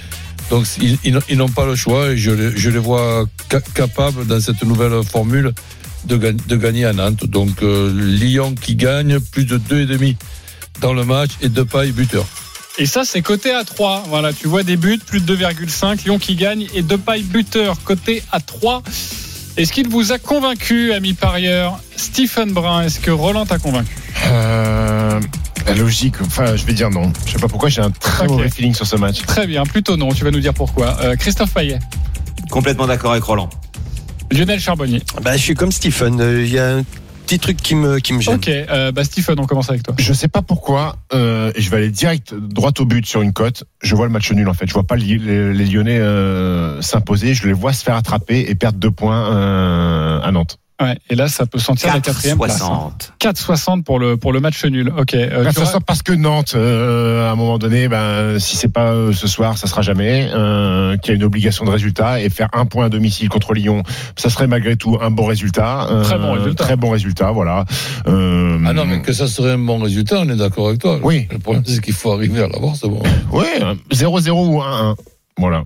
G: Donc ils, ils- n'ont pas le choix et je les, je les vois ca- capables dans cette nouvelle formule de, de gagner à Nantes. Donc euh, Lyon qui gagne plus de 2,5 dans le match et deux pailles buteur.
A: Et ça, c'est côté à 3. Voilà, tu vois des buts, plus de 2,5. Lyon qui gagne et deux pailles buteur côté à 3. Est-ce qu'il vous a convaincu, ami parieur Stephen Brun, est-ce que Roland t'a convaincu?
C: Euh, la logique, enfin, je vais dire non. Je sais pas pourquoi, j'ai un très mauvais feeling sur ce match.
A: Très bien, plutôt non. Tu vas nous dire pourquoi. Euh, Christophe Payet,
D: Complètement d'accord avec Roland.
A: Lionel Charbonnier.
H: Bah, je suis comme Stephen. euh, Il y a un petit truc qui me, qui me gêne.
A: Ok, euh, bah Stephen, on commence avec toi.
C: Je sais pas pourquoi, euh, et je vais aller direct droit au but sur une cote. Je vois le match nul en fait. Je vois pas les, les- les Lyonnais euh, s'imposer. Je les vois se faire attraper et perdre deux points euh, à Nantes.
A: Ouais, et là, ça peut sentir la quatrième place. hein.
D: 4,60.
A: 4,60 pour le, pour le match nul. Ok. euh,
C: Bah,
A: auras-
C: parce que Nantes, euh, à un moment donné, ben, si c'est pas euh, ce soir, ça sera jamais. Euh, qu'il y a une obligation de résultat et faire un point à domicile contre Lyon, ça serait malgré tout un bon résultat. Euh,
A: Très bon résultat.
C: Très bon résultat, voilà. Euh,
G: Ah non, mais que ça serait un bon résultat, on est d'accord avec toi.
C: Oui.
G: Le problème, c'est qu'il faut arriver à l'avoir, c'est bon.
C: Ouais, 0-0 ou 1-1. Voilà.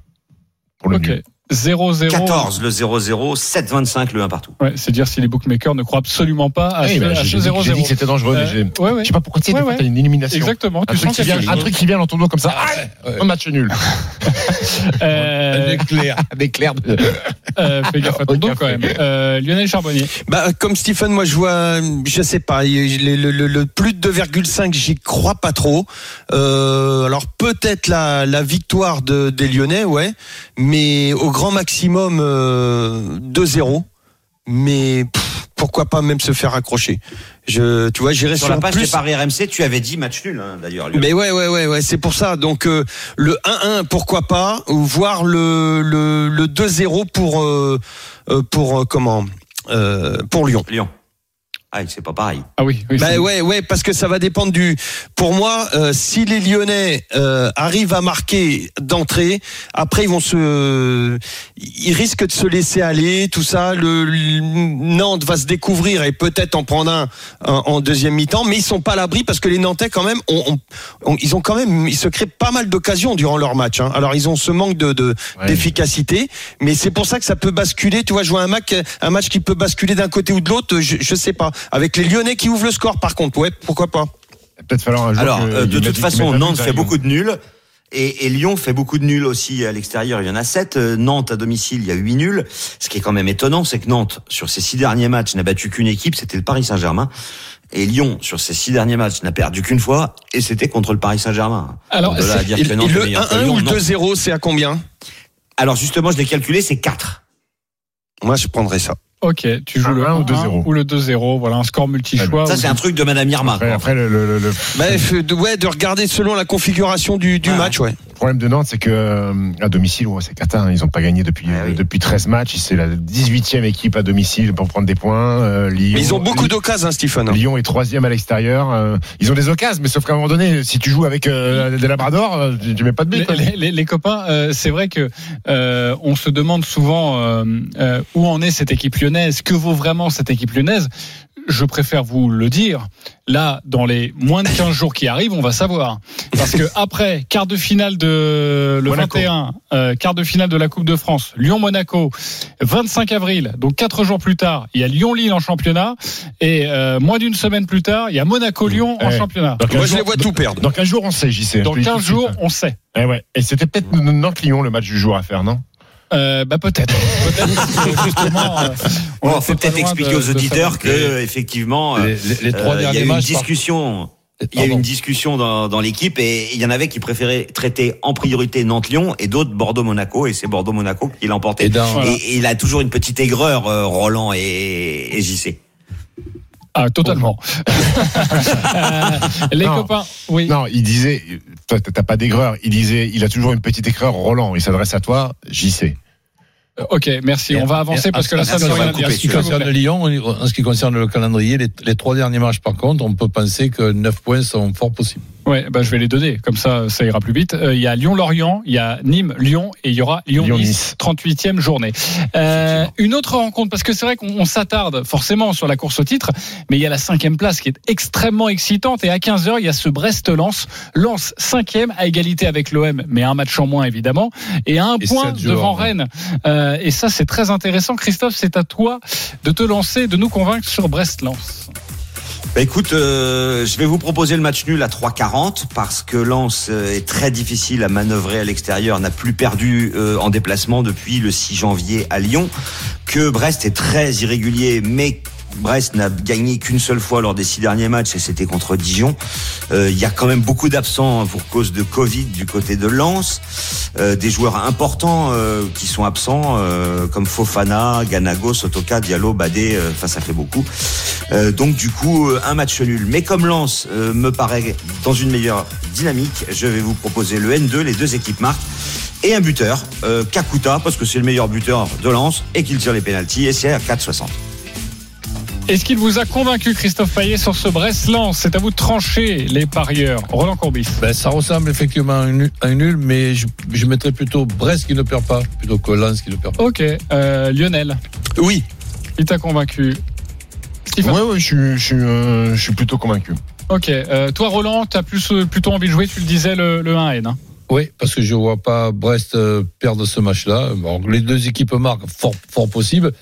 C: Pour le
A: Ok.
C: nul.
A: 0-0.
D: 14 le 0-0, 7,25 le 1 partout.
A: Ouais, c'est dire si les bookmakers ne croient absolument pas à
C: Oui,
A: ce,
C: bah,
A: à
C: j'ai dit,
A: 0-0.
C: j'ai dit que c'était dangereux, mais
A: Euh,
C: j'ai-
A: ouais, ouais.
C: je sais pas pourquoi tu sais,
A: Ouais,
C: une élimination.
A: Exactement.
C: Un
A: Tu
C: truc,
A: sens
C: qui vient, un truc qui vient dans ton dos comme ça. Ah,
G: Ouais.
C: un match nul. (laughs)
A: Euh,
G: Un éclair.
C: De... (laughs)
A: euh, fais gaffe à ton dos quand même. Euh, Lionel Charbonnier.
H: Bah, comme Stephen, moi je vois, je sais pas, le, le- le- le plus de 2,5, j'y crois pas trop. Euh, alors peut-être la, la victoire de, des Lyonnais, ouais, mais au grand maximum euh, 2-0. Mais pff, pourquoi pas même se faire accrocher Je, tu vois, j'irai
D: Sur
H: sur,
D: la page
H: plus.
D: des paris RMC, tu avais dit match nul, hein, d'ailleurs.
H: Mais ouais, ouais, ouais, ouais, c'est pour ça. Donc euh, le 1-1, pourquoi pas, ou voir le le, le 2-0 pour euh, euh, pour euh, comment euh, pour Lyon.
D: Lyon. Ah, c'est pas pareil.
A: Ah oui. oui
H: Bah ouais, ouais, parce que ça va dépendre du. Pour moi, euh, si les Lyonnais euh, arrivent à marquer d'entrée, après ils vont se, ils risquent de se laisser aller, tout ça. Le, le- Nantes va se découvrir et peut-être en prendre un, un en deuxième mi-temps, mais ils sont pas à l'abri parce que les Nantais quand même, ont, ont- ont- ils ont quand même, ils se créent pas mal d'occasions durant leur match. hein. Alors ils ont ce manque de de-
C: Ouais.
H: d'efficacité, mais c'est pour ça que ça peut basculer. Tu vois, jouer un match, un match qui peut basculer d'un côté ou de l'autre, je, je sais pas. Avec les Lyonnais qui ouvrent le score, par contre, ouais, pourquoi pas.
C: Peut-être falloir un jour
D: Alors,
C: que-
D: euh, de toute façon, Nantes fait beaucoup de nuls. Et, et Lyon fait beaucoup de nuls aussi à l'extérieur. Il y en a 7. Nantes à domicile, il y a 8 nuls. Ce qui est quand même étonnant, c'est que Nantes, sur ses six derniers matchs, n'a battu qu'une équipe, c'était le Paris Saint-Germain. Et Lyon, sur ses six derniers matchs, n'a perdu qu'une fois, et c'était contre le Paris Saint-Germain.
A: Alors,
D: de là à dire que Nantes
H: le
D: meilleur que
H: 1-1
D: Lyon,
H: ou le
D: non.
H: 2-0, c'est à combien?
D: Alors justement, je l'ai calculé, c'est 4.
H: Moi, je prendrais ça.
A: Ok, tu joues le
C: 1 ou
A: 1
C: 2-0.
A: ou le 2-0. Voilà, un score multi-choix.
D: Ça, c'est un truc de Madame Irma.
C: Après, après, le,
H: de, ouais, de regarder selon la configuration du, du
D: Ah,
H: match, ouais.
C: Problème de Nantes, c'est que euh, à domicile, ouais, c'est hein. Ils n'ont pas gagné depuis
D: Ah oui.
C: euh, depuis 13 matchs. C'est la 18e équipe à domicile pour prendre des points. Euh, Lyon,
H: Mais ils ont beaucoup d'occasions, hein, Stephen.
C: Lyon est troisième à l'extérieur. Euh, ils ont des occasions, mais sauf qu'à un moment donné, si tu joues avec euh, des Labradors, euh, tu, tu mets pas de but.
A: Les,
C: quoi.
A: les- les- les copains, euh, c'est vrai que euh, on se demande souvent euh, euh, où en est cette équipe lyonnaise, que vaut vraiment cette équipe lyonnaise? Je préfère vous le dire. Là, dans les moins de 15 jours qui arrivent, on va savoir. Parce que (laughs) après, quart de finale de le
C: Monaco.
A: 21, euh, quart de finale de la Coupe de France, Lyon-Monaco, 25 avril, donc quatre jours plus tard, il y a Lyon-Lille en championnat. Et euh, moins d'une semaine plus tard, il y a Monaco-Lyon en
C: Ouais.
A: championnat.
C: Dans
H: Moi,
C: 15
H: je les vois tout perdre.
C: Dans 15 jours, on sait, j'y sais.
A: Dans
C: Je te le dis tout
A: 15
C: de suite,
A: jours, on sait.
C: Eh ouais. Et c'était peut-être Nantes-Lyon le match du jour à faire, non?
A: Euh, bah peut-être. Peut-être (laughs) euh, on
D: Bon, faut peut-être expliquer
A: de-
D: aux auditeurs que effectivement, euh,
G: Les, les- les trois
D: euh, il y a eu une
G: par-
D: discussion. Il y a eu une discussion dans, dans l'équipe et il y en avait qui préféraient traiter en priorité Nantes-Lyon et d'autres Bordeaux-Monaco et c'est Bordeaux-Monaco qui l'a emporté.
G: Et dans-
A: Voilà.
D: Et, et il a toujours une petite aigreur, euh, Roland et, et JC.
A: Ah, totalement. Euh, (laughs) les
C: Non.
A: copains, oui.
C: Non, il disait, toi, t'as pas d'aigreur. Il disait, il a toujours une petite aigreur, Roland. Il s'adresse à toi, j'y sais.
A: Euh, Ok, merci. On va avancer parce que
D: couper,
A: dire.
G: En ce qui concerne. Lyon, en ce qui concerne le calendrier, les, les trois derniers matchs, par contre, on peut penser que 9 points sont fort possibles.
A: Ouais, bah, je vais les donner. Comme ça, ça ira plus vite. Euh, Il y a Lyon-Lorient, il y a Nîmes-Lyon et il y aura Lyon-Nice,
C: Lyon-Nice.
A: 38e journée. Euh, une autre rencontre, parce que c'est vrai qu'on on s'attarde forcément sur la course au titre, mais il y a la cinquième place qui est extrêmement excitante. Et à 15h, il y a ce Brest-Lens. Lens, cinquième, à égalité avec l'OM, mais un match en moins, évidemment. Et un
G: Et
A: point devant. Rennes. Euh, et ça, c'est très intéressant. Christophe, c'est à toi de te lancer, de nous convaincre sur Brest-Lens.
D: Bah écoute, euh, je vais vous proposer le match nul à 3,40 parce que Lens euh, est très difficile à manœuvrer à l'extérieur, n'a plus perdu euh, en déplacement depuis le 6 janvier à Lyon, que Brest est très irrégulier, mais Brest n'a gagné qu'une seule fois lors des six derniers matchs et c'était contre Dijon. Euh, Il y a quand même beaucoup d'absents pour cause de Covid du côté de Lens. Euh, des joueurs importants euh, qui sont absents comme Fofana, Ganago, Sotoka, Diallo, Badé. Enfin, ça fait beaucoup. Donc du coup, un match nul. Mais comme Lens me paraît dans une meilleure dynamique, je vais vous proposer le N2. Les deux équipes marquent et un buteur, Kakuta, parce que c'est le meilleur buteur de Lens et qu'il tire les pénalties. Et c'est à 4,60.
A: Est-ce qu'il vous a convaincu, Christophe Payet, sur ce Brest-Lens C'est à vous de trancher, les parieurs. Roland Courbis.
G: Ben, ça ressemble effectivement à un nul, à un nul, mais je, je mettrais plutôt Brest qui ne perd pas, plutôt que Lens qui ne perd pas.
A: Ok, euh, Lionel,
H: Oui.
A: il t'a convaincu. Stephen.
C: Ouais, ouais, je suis, je suis, euh, je suis plutôt convaincu.
A: Ok, euh, toi Roland, t'as plus euh, plutôt envie de jouer, tu le disais, le, le 1N. hein.
G: Oui, parce que je ne vois pas Brest perdre ce match-là. Bon, les deux équipes marquent fort, fort possible.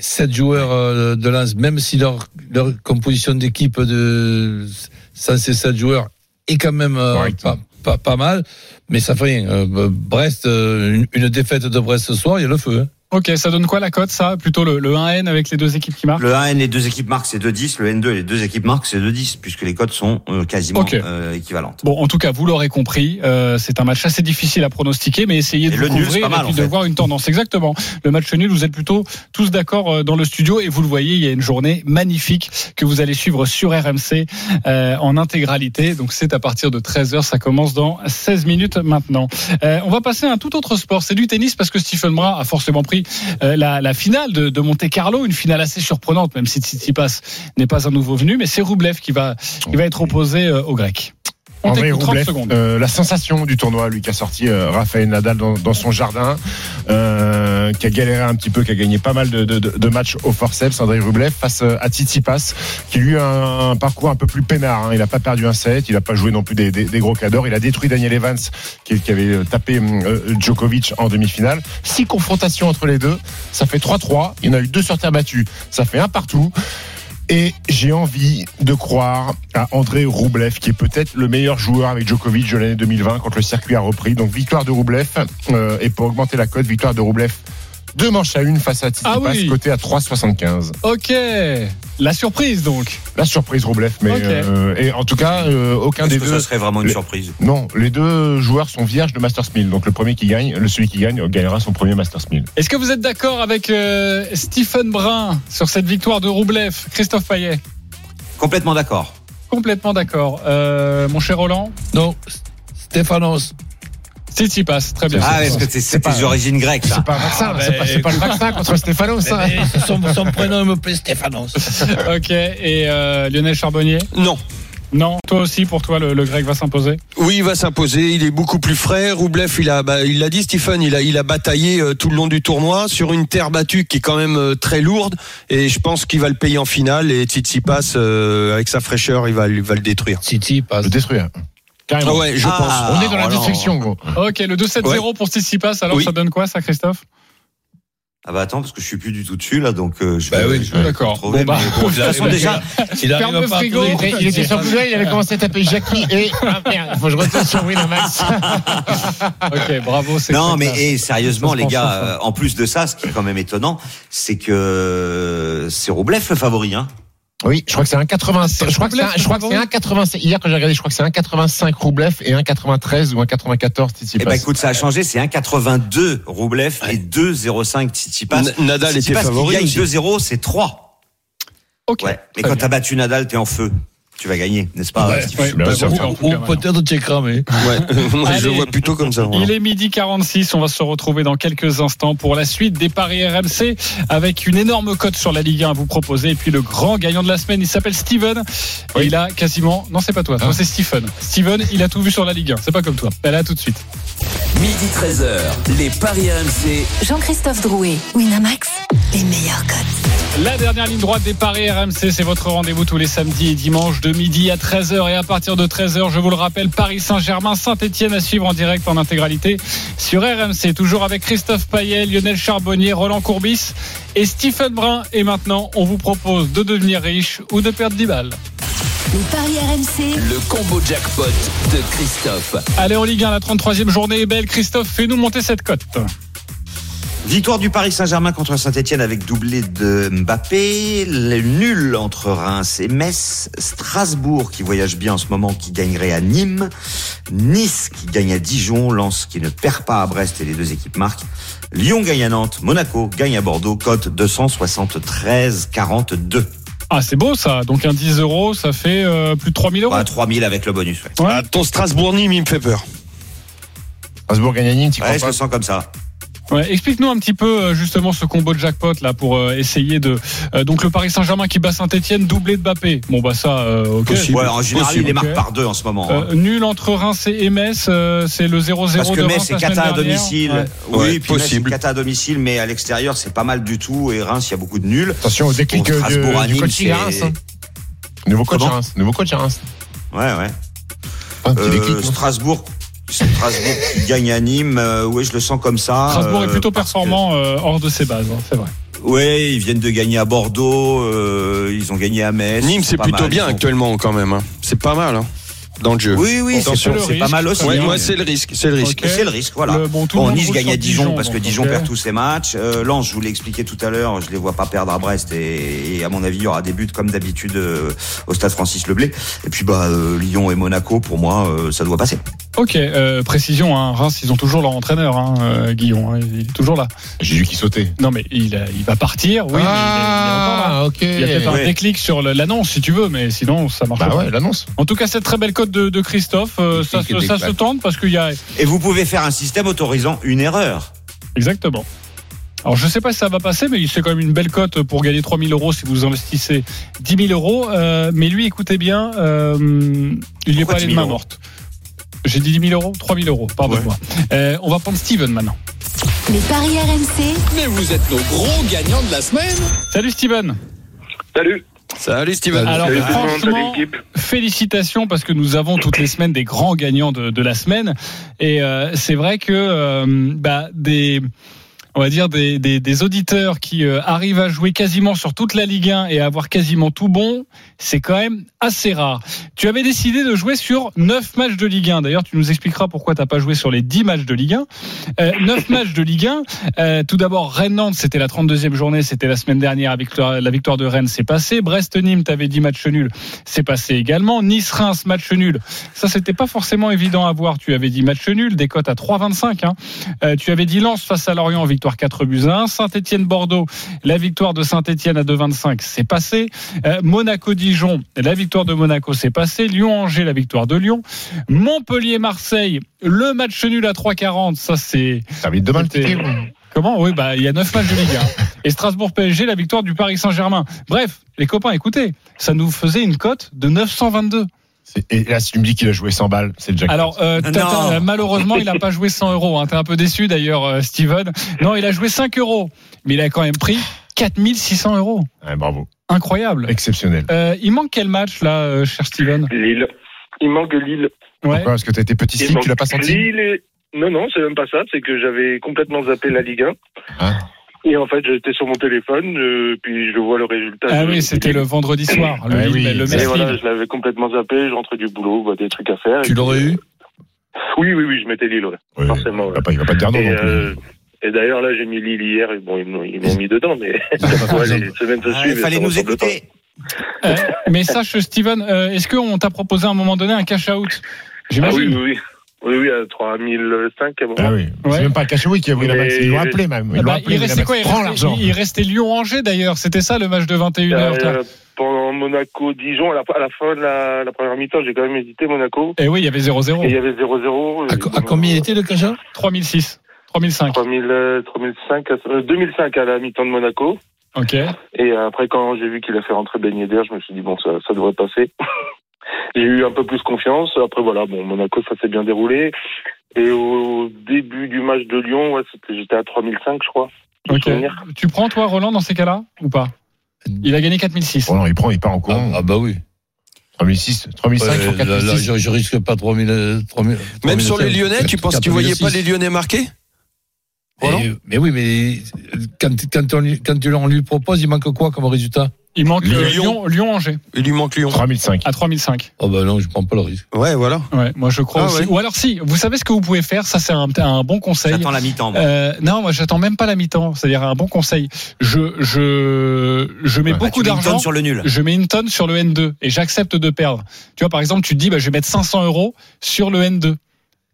G: Sept joueurs euh, de Lens, même si leur, leur composition d'équipe de sans ces sept joueurs est quand même euh, pas, pas, pas mal, mais ça fait rien. Euh, Brest, une, une défaite de Brest ce soir, il y a le feu. hein.
A: Ok, ça donne quoi la cote, ça? Plutôt le, le 1N avec les deux équipes qui marquent?
D: Le 1N, les deux équipes marquent, c'est 2,10. Le N2, les deux équipes marquent, c'est 2,10, puisque les cotes sont euh, quasiment euh, équivalentes.
A: Bon, en tout cas, vous l'aurez compris, euh, c'est un match assez difficile à pronostiquer, mais essayez de
D: Et
A: vous couvrir
D: pas mal,
A: et puis
D: en
A: de voir une tendance. Exactement. Le match nul, vous êtes plutôt tous d'accord euh, dans le studio et vous le voyez, il y a une journée magnifique que vous allez suivre sur RMC euh, en intégralité. Donc c'est à partir de 13h, ça commence dans 16 minutes maintenant. Euh, on va passer à un tout autre sport, c'est du tennis parce que Stephen Brun a forcément pris euh, la, la finale de, de Monte Carlo, une finale assez surprenante, même si Tsitsipas n'est pas un nouveau venu, mais c'est Roublev qui va, qui va être opposé euh, au grec. On
C: André
A: t'écoute 30
C: Roublev,
A: secondes.
C: euh, la sensation du tournoi, lui qui a sorti euh, Raphaël Nadal dans, dans son jardin, euh, qui a galéré un petit peu, qui a gagné pas mal de, de- de- de matchs au forceps, André Rublev face euh, à Tsitsipas, qui lui a un, un parcours un peu plus peinard. hein. Il n'a pas perdu un set, il n'a pas joué non plus des, des- des gros cadors. Il a détruit Daniel Evans, qui, qui avait tapé euh, Djokovic en demi-finale. Six confrontations entre les deux, ça fait 3-3. Il y en a eu deux sur terre battue, ça fait un partout. Et j'ai envie de croire à André Roublev, qui est peut-être le meilleur joueur avec Djokovic de l'année 2020 quand le circuit a repris. Donc victoire de Roublev. euh, et pour augmenter la cote, victoire de Roublev. Deux manches à une face à Tsitsipas,
A: Ah oui.
C: côté à 3,75.
A: Ok, la surprise donc.
C: La surprise Roublev, mais
A: Ok.
C: euh, et en tout cas euh, aucun des
D: que
C: deux.
D: ça serait vraiment une
C: les-
D: surprise
C: Non, les deux joueurs sont vierges de Masters 1000. Donc le premier qui gagne, le celui qui gagne gagnera son premier Masters 1000.
A: Est-ce que vous êtes d'accord avec euh, Stephen Brun sur cette victoire de Roublev Christophe Payet?
D: Complètement d'accord.
A: Complètement d'accord. Euh, mon cher Roland?
G: Non, Stéphanos.
A: Tsitsipas, très bien.
D: Ah, est-ce que c'est c'est des origines grecques, ça
C: C'est pas un vaccin,
G: Ah,
C: c'est
G: ben,
C: pas, c'est pas le vaccin contre Stéphanos. ça.
G: Mais son, son prénom me plaît Stéphanos.
A: Ok, et euh, Lionel Charbonnier?
H: Non.
A: Non, toi aussi, pour toi, le, le grec va s'imposer?
H: Oui, il va s'imposer. Il est beaucoup plus frais. Roublev, il a, bah, il l'a dit, Stephen, il a, il a bataillé euh, tout le long du tournoi sur une terre battue qui est quand même euh, très lourde. Et je pense qu'il va le payer en finale. Et Tsitsipas, euh, avec sa fraîcheur, il va, il va le détruire.
G: Titi passe.
C: Le détruire. Carrément.
H: Ah ouais, je
D: Ah,
H: pense.
C: On est dans la
D: alors,
C: destruction, gros.
A: Ok, le 2-7-0 pour Tsitsipas, alors
H: Oui.
A: ça donne quoi ça, Christophe?
D: Ah bah attends, parce que je suis plus du tout dessus, là, donc euh, je
G: Bah
D: vais,
G: oui,
D: je vais
A: d'accord. Bon, bah,
D: bon, de toute façon, déjà, (laughs)
G: Il
A: Ferme
G: arrive
A: le
G: pas
A: frigo.
C: Il était sur Google, il avait commencé à taper Jackie et. (laughs) Ah merde, il faut que je retourne sur Winamax. (laughs)
A: Ok, bravo. c'est
D: Non, mais et sérieusement, les gars, euh, en plus de ça, ce qui est quand même étonnant, c'est que c'est Roublev le favori. Hein.
C: Oui, je crois que c'est un 85. Je crois que c'est un, je crois que c'est un 85. Hier, quand j'ai regardé, je crois que c'est un 85 Roublev et un 93 ou un 94
D: Eh
C: Tsitsipas.
D: ben écoute, ça a changé, c'est 1,82 Roublev et 2,05 Tsitsipas.
H: Nadal était favori aussi.
D: gagne 2-0, c'est 3.
A: Ok.
D: Ouais. Mais quand t'as battu Nadal, t'es en feu. Tu vas gagner, n'est-ce pas
G: Ouais,
A: bah,
G: Ou
A: maintenant.
G: peut-être t'es cramé.
H: Ouais. (laughs) (laughs) Moi, je
A: Allez.
H: le vois plutôt comme ça.
A: Il est midi 46, on va se retrouver dans quelques instants pour la suite des paris RMC avec une énorme cote sur la Ligue 1 à vous proposer et puis le grand gagnant de la semaine, il s'appelle Steven et il a quasiment non c'est pas toi, toi
G: Ah.
A: c'est Stephen. Steven, il a tout vu sur la Ligue 1, c'est pas comme toi. Elle a tout de suite.
E: Midi 13h, les Paris RMC.
B: Jean-Christophe Drouet, Winamax, les meilleurs cotes.
A: La dernière ligne droite des paris RMC, c'est votre rendez-vous tous les samedis et dimanches de midi à 13h et à partir de 13h, je vous le rappelle, Paris Saint-Germain, Saint-Etienne à suivre en direct en intégralité sur RMC, toujours avec Christophe Payet, Lionel Charbonnier, Roland Courbis et Stephen Brun. Et maintenant, on vous propose de devenir riche ou de perdre 10 balles.
B: Les paris RMC,
E: Le combo jackpot de Christophe.
A: Allez en Ligue 1, la 33e journée est belle. Christophe, fais-nous monter cette cote.
D: Victoire du Paris Saint-Germain contre Saint-Etienne avec doublé de Mbappé, le nul entre Reims et Metz, Strasbourg qui voyage bien en ce moment qui gagnerait à Nîmes, Nice qui gagne à Dijon, Lens qui ne perd pas à Brest et les deux équipes marquent, Lyon gagne à Nantes, Monaco gagne à Bordeaux, cote 273,42.
A: Ah, c'est beau ça. Donc un 10 euros, ça fait euh, plus de 3000 euros.
D: À 3000 avec le bonus. Ouais,
A: Ouais.
H: Ah, ton Strasbourg-Nîmes, il me fait peur.
C: Strasbourg gagne à Nîmes, tu crois
D: Ouais, je le sens comme ça.
A: Ouais, Explique-nous un petit peu euh, justement ce combo de jackpot là pour euh, essayer de euh, donc le Paris Saint-Germain qui bat Saint-Etienne doublé de Mbappé. Bon bah ça euh, ok.
H: Possible.
D: Ouais, en général,
A: Possible,
D: il les marque
A: ok.
D: par deux en ce moment. hein.
A: Nul entre Reims et Metz, euh, c'est le 0-0
D: Parce que
A: de
D: Metz, c'est Cata à domicile.
A: Ouais.
D: Oui,
H: Ouais,
D: puis
H: possible.
D: Cata à domicile, mais à l'extérieur, c'est pas mal du tout. Et Reims, il y a beaucoup de nuls.
C: Attention au déclic
D: Bon, Strasbourg à
C: du, du coaching à Reims. hein. Nouveau coach Reims. Nouveau coach à Reims.
D: Ouais, ouais. Euh,
C: non
D: Strasbourg. Strasbourg qui gagne à Nîmes, euh, oui, je le sens comme ça.
A: Strasbourg est
D: euh,
A: plutôt
D: parce que-
A: performant euh, hors de ses bases, hein, c'est vrai.
D: Ouais, ils viennent de gagner à Bordeaux, euh, ils ont gagné à Metz.
H: Nîmes, c'est plutôt
D: mal,
H: bien actuellement quand même. hein. C'est pas mal hein, dans le jeu.
D: Oui, oui, c'est c'est pas mal aussi.
H: Ouais,
D: hein.
H: moi, c'est le risque. C'est le risque.
D: C'est le risque, voilà.
A: Le- bon,
D: Bon, Nice gagne à Dijon,
A: Dijon,
D: parce que Dijon perd tous ses matchs. Euh, Lens, je vous l'ai expliqué tout à l'heure, je les vois pas perdre à Brest et, et à mon avis, il y aura des buts comme d'habitude euh, au stade Francis Leblé. Et puis bah euh, Lyon et Monaco, pour moi, euh, ça doit passer.
A: Ok, euh, précision, hein, Reims, ils ont toujours leur entraîneur, hein, euh, Guillaume, hein, il est toujours là.
C: J'ai vu qui sautait.
A: Non mais il, a- il va partir, oui, mais il est, il est encore là.
C: ah, ok.
A: Il y a peut-être
D: Ouais.
A: un déclic sur l'annonce si tu veux, mais sinon ça marche
C: Bah
A: pas.
C: ouais, l'annonce.
A: En tout cas, cette très belle cote de, de Christophe, euh, ça, se- ça se tente parce qu'il y a
D: Et vous pouvez faire un système autorisant une erreur.
A: exactement. Alors je sais pas si ça va passer, mais c'est quand même une belle cote pour gagner 3000 euros si vous investissez 10 000 euros. Euh, mais lui, écoutez bien, euh, il n'y est pas allé
D: 10
A: de
D: 000
A: main morte. J'ai dit 10 000 euros 3 000 euros, pardonne-moi. Euh, on va prendre Steven maintenant.
B: les paris RMC,
E: Mais vous êtes nos gros gagnants de la semaine.
A: Salut Steven
I: Salut.
H: Salut Steven.
A: Alors
I: Salut
A: franchement, félicitations parce que nous avons toutes les semaines des grands gagnants de, de la semaine et euh, c'est vrai que euh, bah, des on va dire, des, des, des auditeurs qui euh, arrivent à jouer quasiment sur toute la Ligue 1 et à avoir quasiment tout bon, c'est quand même assez rare. Tu avais décidé de jouer sur 9 matchs de Ligue 1. D'ailleurs, tu nous expliqueras pourquoi tu n'as pas joué sur les 10 matchs de Ligue 1. Euh, 9 (laughs) matchs de Ligue 1. Euh, tout d'abord, Rennes-Nantes, c'était la 32e journée, c'était la semaine dernière avec la, victoire de Rennes, c'est passé. Brest-Nîmes, tu avais 10 matchs nuls, c'est passé également. Nice-Reims, match nul. Ça, c'était pas forcément évident à voir. Tu avais dit match nul, des cotes à 3,25. Hein. Euh, tu avais dit Lens face à Lorient, victoire 4 buts à 1. Saint-Etienne-Bordeaux, la victoire de Saint-Etienne à 2,25, c'est passé. Euh, Monaco-Dijon, la victoire de Monaco, c'est passé. Lyon-Angers, la victoire de Lyon. Montpellier-Marseille, le match nul à 3,40, ça c'est.
C: Ça va demain le
A: Comment? Oui, bah il y a 9 matchs de Ligue 1. Et Strasbourg PSG, la victoire du Paris Saint-Germain. Bref, les copains, écoutez, ça nous faisait une cote de 922.
C: C'est- Et là, si tu me dis qu'il a joué 100 balles, c'est le jackpot.
A: Alors, euh. Tata, malheureusement, il n'a pas joué 100 euros. Hein. T'es un peu déçu d'ailleurs, euh, Steven. Non, il a joué 5 euros, mais il a quand même pris 4600 euros.
C: Ouais, bravo.
A: Incroyable.
C: Exceptionnel.
A: Euh, il manque quel match là, euh, cher Steven
I: Lille. Il manque Lille.
A: Ouais.
C: Pourquoi Parce que t'as été petit
I: manque
C: tu l'as pas senti
I: Lille et- Non, non, c'est même pas ça. C'est que j'avais complètement zappé la Ligue 1.
C: Ah.
I: Et en fait, j'étais sur mon téléphone, euh, puis je vois le résultat.
A: Ah oui, c'était le vendredi soir. Le, Lille-
C: oui.
A: le
C: Et
I: voilà, je l'avais complètement zappé. Je rentrais du boulot, bah, des trucs à faire.
G: Tu l'aurais eu
I: Oui, oui, oui, je mettais Lille, ouais.
C: Ouais,
I: Forcément,
C: Il
I: ouais.
C: va pas, il va pas te dire non
I: Et,
C: non plus.
I: euh, et d'ailleurs, là, j'ai mis Lille hier. Et bon, ils m'ont ils m'ont mis dedans, mais (laughs) quoi, (laughs) les semaines se
D: Ah,
I: suivent.
D: il fallait nous écouter.
A: Euh, mais sache, Steven, euh, est-ce qu'on t'a proposé à un moment donné un cash-out
I: Ah oui,
A: J'imagine.
I: oui, oui. Oui, oui, à 3005 à.
C: Ah oui.
A: Ouais.
C: C'est même pas Cachoui qui a pris la max. Ils l'ont appelé même. Ils
A: Ah
C: l'ont
A: bah,
C: appelé,
A: il restait quoi il restait,
C: l'argent.
A: il- il restait Lyon-Angers d'ailleurs. C'était ça le match de 21h. toi.
I: Euh, pendant Monaco-Dijon, à la, à la fin de la, la première mi-temps, j'ai quand même hésité Monaco.
A: Et oui, il y avait 0-0.
I: Et il y avait 0-0.
G: À, à combien était le cachet
A: 3006. 3005.
I: 3000, euh, 3005, à- euh, 2005 à la mi-temps de Monaco.
A: Ok.
I: Et après, quand j'ai vu qu'il a fait rentrer Ben Yedder, je me suis dit, bon, ça, ça devrait passer. (laughs) j'ai eu un peu plus confiance. Après, voilà, bon, Monaco, ça s'est bien déroulé. Et au début du match de Lyon, ouais, c'était- j'étais à 3005, je crois.
A: Ok.
I: souvenir.
A: Tu prends toi, Roland, dans ces cas-là ou pas? Il a gagné 4006.
C: Oh non, il prend, il part en
G: ah,
C: courant.
G: ah bah oui.
C: 3006, 3005
G: Ouais,
C: sur
G: là, là,
C: 4006.
G: je, je risque pas 3000. euh, 3000
H: Même sur les
G: 3005,
H: Lyonnais, tu penses que tu voyais pas les Lyonnais marquer?
G: Mais, mais oui, mais quand, quand, on, lui- quand tu- on lui propose, il manque quoi comme résultat?
A: Il manque euh,
H: Lyon.
A: Lyon, Lyon-Angers
H: Il lui manque Lyon.
C: 3005.
A: à 3005.
G: Oh bah non, je prends pas le risque.
H: Ouais, voilà.
A: Ouais, moi je crois
H: Ah
A: aussi.
H: ouais.
A: Ou alors si, vous savez ce que vous pouvez faire, ça c'est un, un bon conseil.
D: J'attends la mi-temps. moi.
A: Euh, non, moi j'attends même pas la mi-temps, c'est-à-dire un bon conseil. Je je je mets
C: Ouais,
A: beaucoup
D: une
A: d'argent
D: tonne sur le nul.
A: je mets une tonne sur le N2 et j'accepte de perdre. Tu vois, par exemple, tu te dis, bah, je vais mettre 500 euros sur le N2.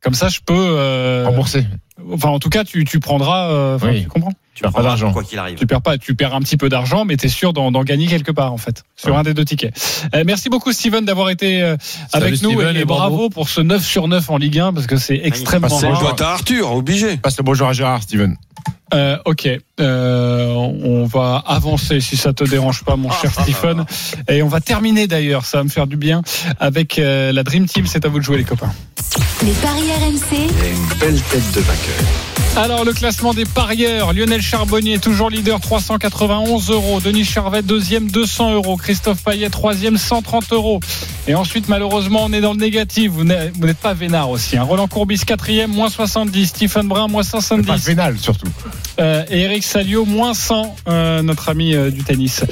A: Comme ça, je peux. euh,
C: Remboursé.
A: Enfin, en tout cas, tu, tu prendras. euh,
C: Oui.
A: Tu comprends
D: Tu
C: perds pas d'argent.
D: Quoi qu'il arrive.
A: Tu perds pas. Tu perds un petit peu d'argent, mais tu es sûr d'en d'en gagner quelque part, en fait, sur
C: Ouais.
A: un des deux tickets. Euh, merci beaucoup, Steven, d'avoir été euh, avec
G: Salut,
A: nous
G: Steven,
A: et,
G: et
A: bravo.
G: bravo.
A: pour ce 9 sur 9 en Ligue 1 parce que c'est extrêmement
C: Passez
H: On
C: le
A: rare.
H: doit à Arthur, obligé.
C: Passe le bonjour à Gérard, Steven.
A: Euh, ok, euh, on va avancer si ça te dérange pas, mon cher (laughs) Stephen. Et on va terminer d'ailleurs, ça va me faire du bien, avec euh, la Dream Team. C'est à vous de jouer, les copains.
B: Les paris RMC,
J: une belle tête de vainqueur.
A: Alors le classement des parieurs, Lionel Charbonnier toujours leader 391 euros, Denis Charvet deuxième 200 euros, Christophe Payet troisième 130 euros. Et ensuite malheureusement on est dans le négatif, vous n'êtes pas vénard aussi. hein. Roland Courbis quatrième moins 70, Stephen Brun moins
C: Pas
A: 170
C: vénal, surtout.
A: euh, et Eric Salio moins 100, euh, notre ami euh, du tennis.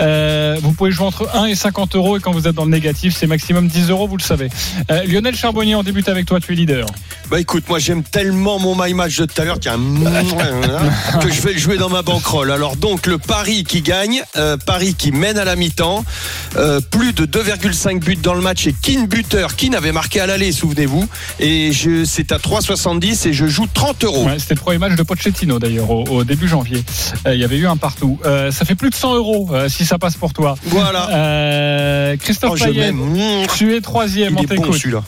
A: Euh, vous pouvez jouer entre 1 et 50 euros et quand vous êtes dans le négatif c'est maximum 10 euros, vous le savez. Euh, Lionel Charbonnier on débute avec toi, tu es leader.
H: Bah écoute, moi j'aime tellement mon my match de tout a un (laughs) que je vais le jouer dans ma banquerolle. Alors donc le Paris qui gagne, euh, Paris qui mène à la mi-temps, euh, plus de 2,5 buts dans le match et Keane buteur, Keane avait marqué à l'aller, souvenez-vous. Et je, c'est à 3,70 et je joue 30 euros.
A: Ouais, C'était le premier match de Pochettino d'ailleurs au, au début janvier. Euh, Il y avait eu un partout. Euh, ça fait plus de 100 euros si ça passe pour toi.
H: Voilà.
A: Christophe
H: Oh,
A: Payet, tu es troisième.
H: Il
A: On
H: est bon celui-là.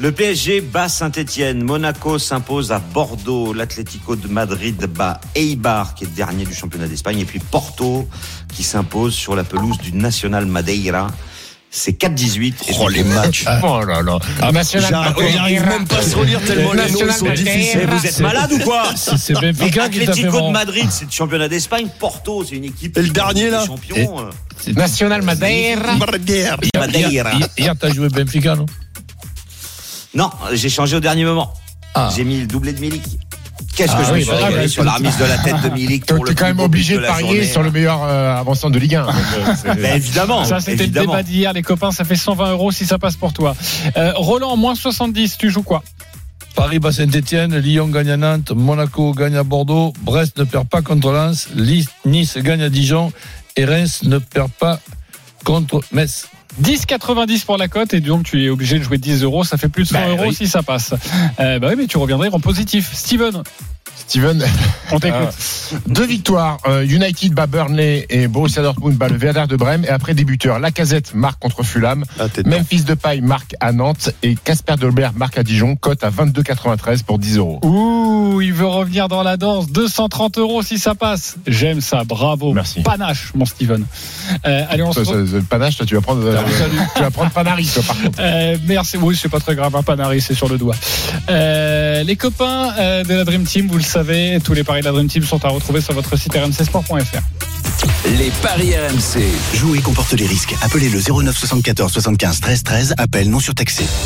D: Le PSG bat Saint-Etienne. Monaco s'impose à Bordeaux. L'Atlético de Madrid bat Eibar, qui est dernier du championnat d'Espagne. Et puis Porto, qui s'impose sur la pelouse du National Madeira. C'est 4-18. Et
H: Oh les matchs.
C: Oh là là. National
H: J'arrive même pas à se relire tellement les noms sont difficiles.
D: Vous êtes malade ou quoi
G: C'est c'est Benfica qui
D: Atlético de. Madrid, c'est le championnat d'Espagne. Porto, c'est une équipe.
H: Et le dernier, là
D: Champion. euh,
C: National Madeira.
H: Madeira.
G: Hier, t'as joué Benfica, non?
D: Non, j'ai changé au dernier moment.
G: Ah.
D: J'ai mis le doublé de Milik. Qu'est-ce que
C: Ah
D: je me
C: oui,
D: suis
C: bah,
D: régalé
C: bah,
D: sur la remise de la tête de Milik
C: T'es
D: pour le
C: quand même obligé de parier
D: journée.
C: sur le meilleur euh, avançant de Ligue 1. Donc, euh, c'est-
D: Ben, évidemment.
A: Ça, c'était le débat d'hier, les copains. Ça fait 120 euros si ça passe pour toi. Euh, Roland, moins 70, tu joues quoi?
G: Paris bat Saint-Etienne, Lyon gagne à Nantes, Monaco gagne à Bordeaux, Brest ne perd pas contre Lens, Nice gagne à Dijon et Reims ne perd pas contre Metz.
A: 10,90 pour la cote et donc tu es obligé de jouer 10 euros. Ça fait plus de 100
C: Bah,
A: euros
C: oui.
A: si ça passe. Euh, bah oui, mais tu reviendrais en positif. Steven,
C: Steven,
A: on t'écoute.
C: Euh, deux victoires. Euh, United bat Burnley et Borussia Dortmund bat le Werder de Brême. Et après des buteurs, Lacazette marque contre Fulham,
H: Ah.
C: Memphis Depay marque à Nantes et Casper Dolberg marque à Dijon. Cote à 22,93 pour 10 euros.
A: Ouh, il veut revenir dans la danse. 230 euros si ça passe. J'aime ça. Bravo.
C: Merci.
A: Panache, mon Steven. Euh, allez, on se
C: Ça,
A: retrouve.
C: ça, ça, Panache, toi, tu vas prendre, euh, (laughs) tu vas prendre Panari, toi, par contre.
A: Euh, merci. Oui, c'est pas très grave. Un panari, c'est sur le doigt. Euh, les copains euh, de la Dream Team, vous le savez, tous les paris de la Dream Team sont à retrouver sur votre site rmcsport.fr.
E: Les paris RMC.
J: Jouer comporte les risques. Appelez le 09 74 75 13 13. Appel non surtaxé.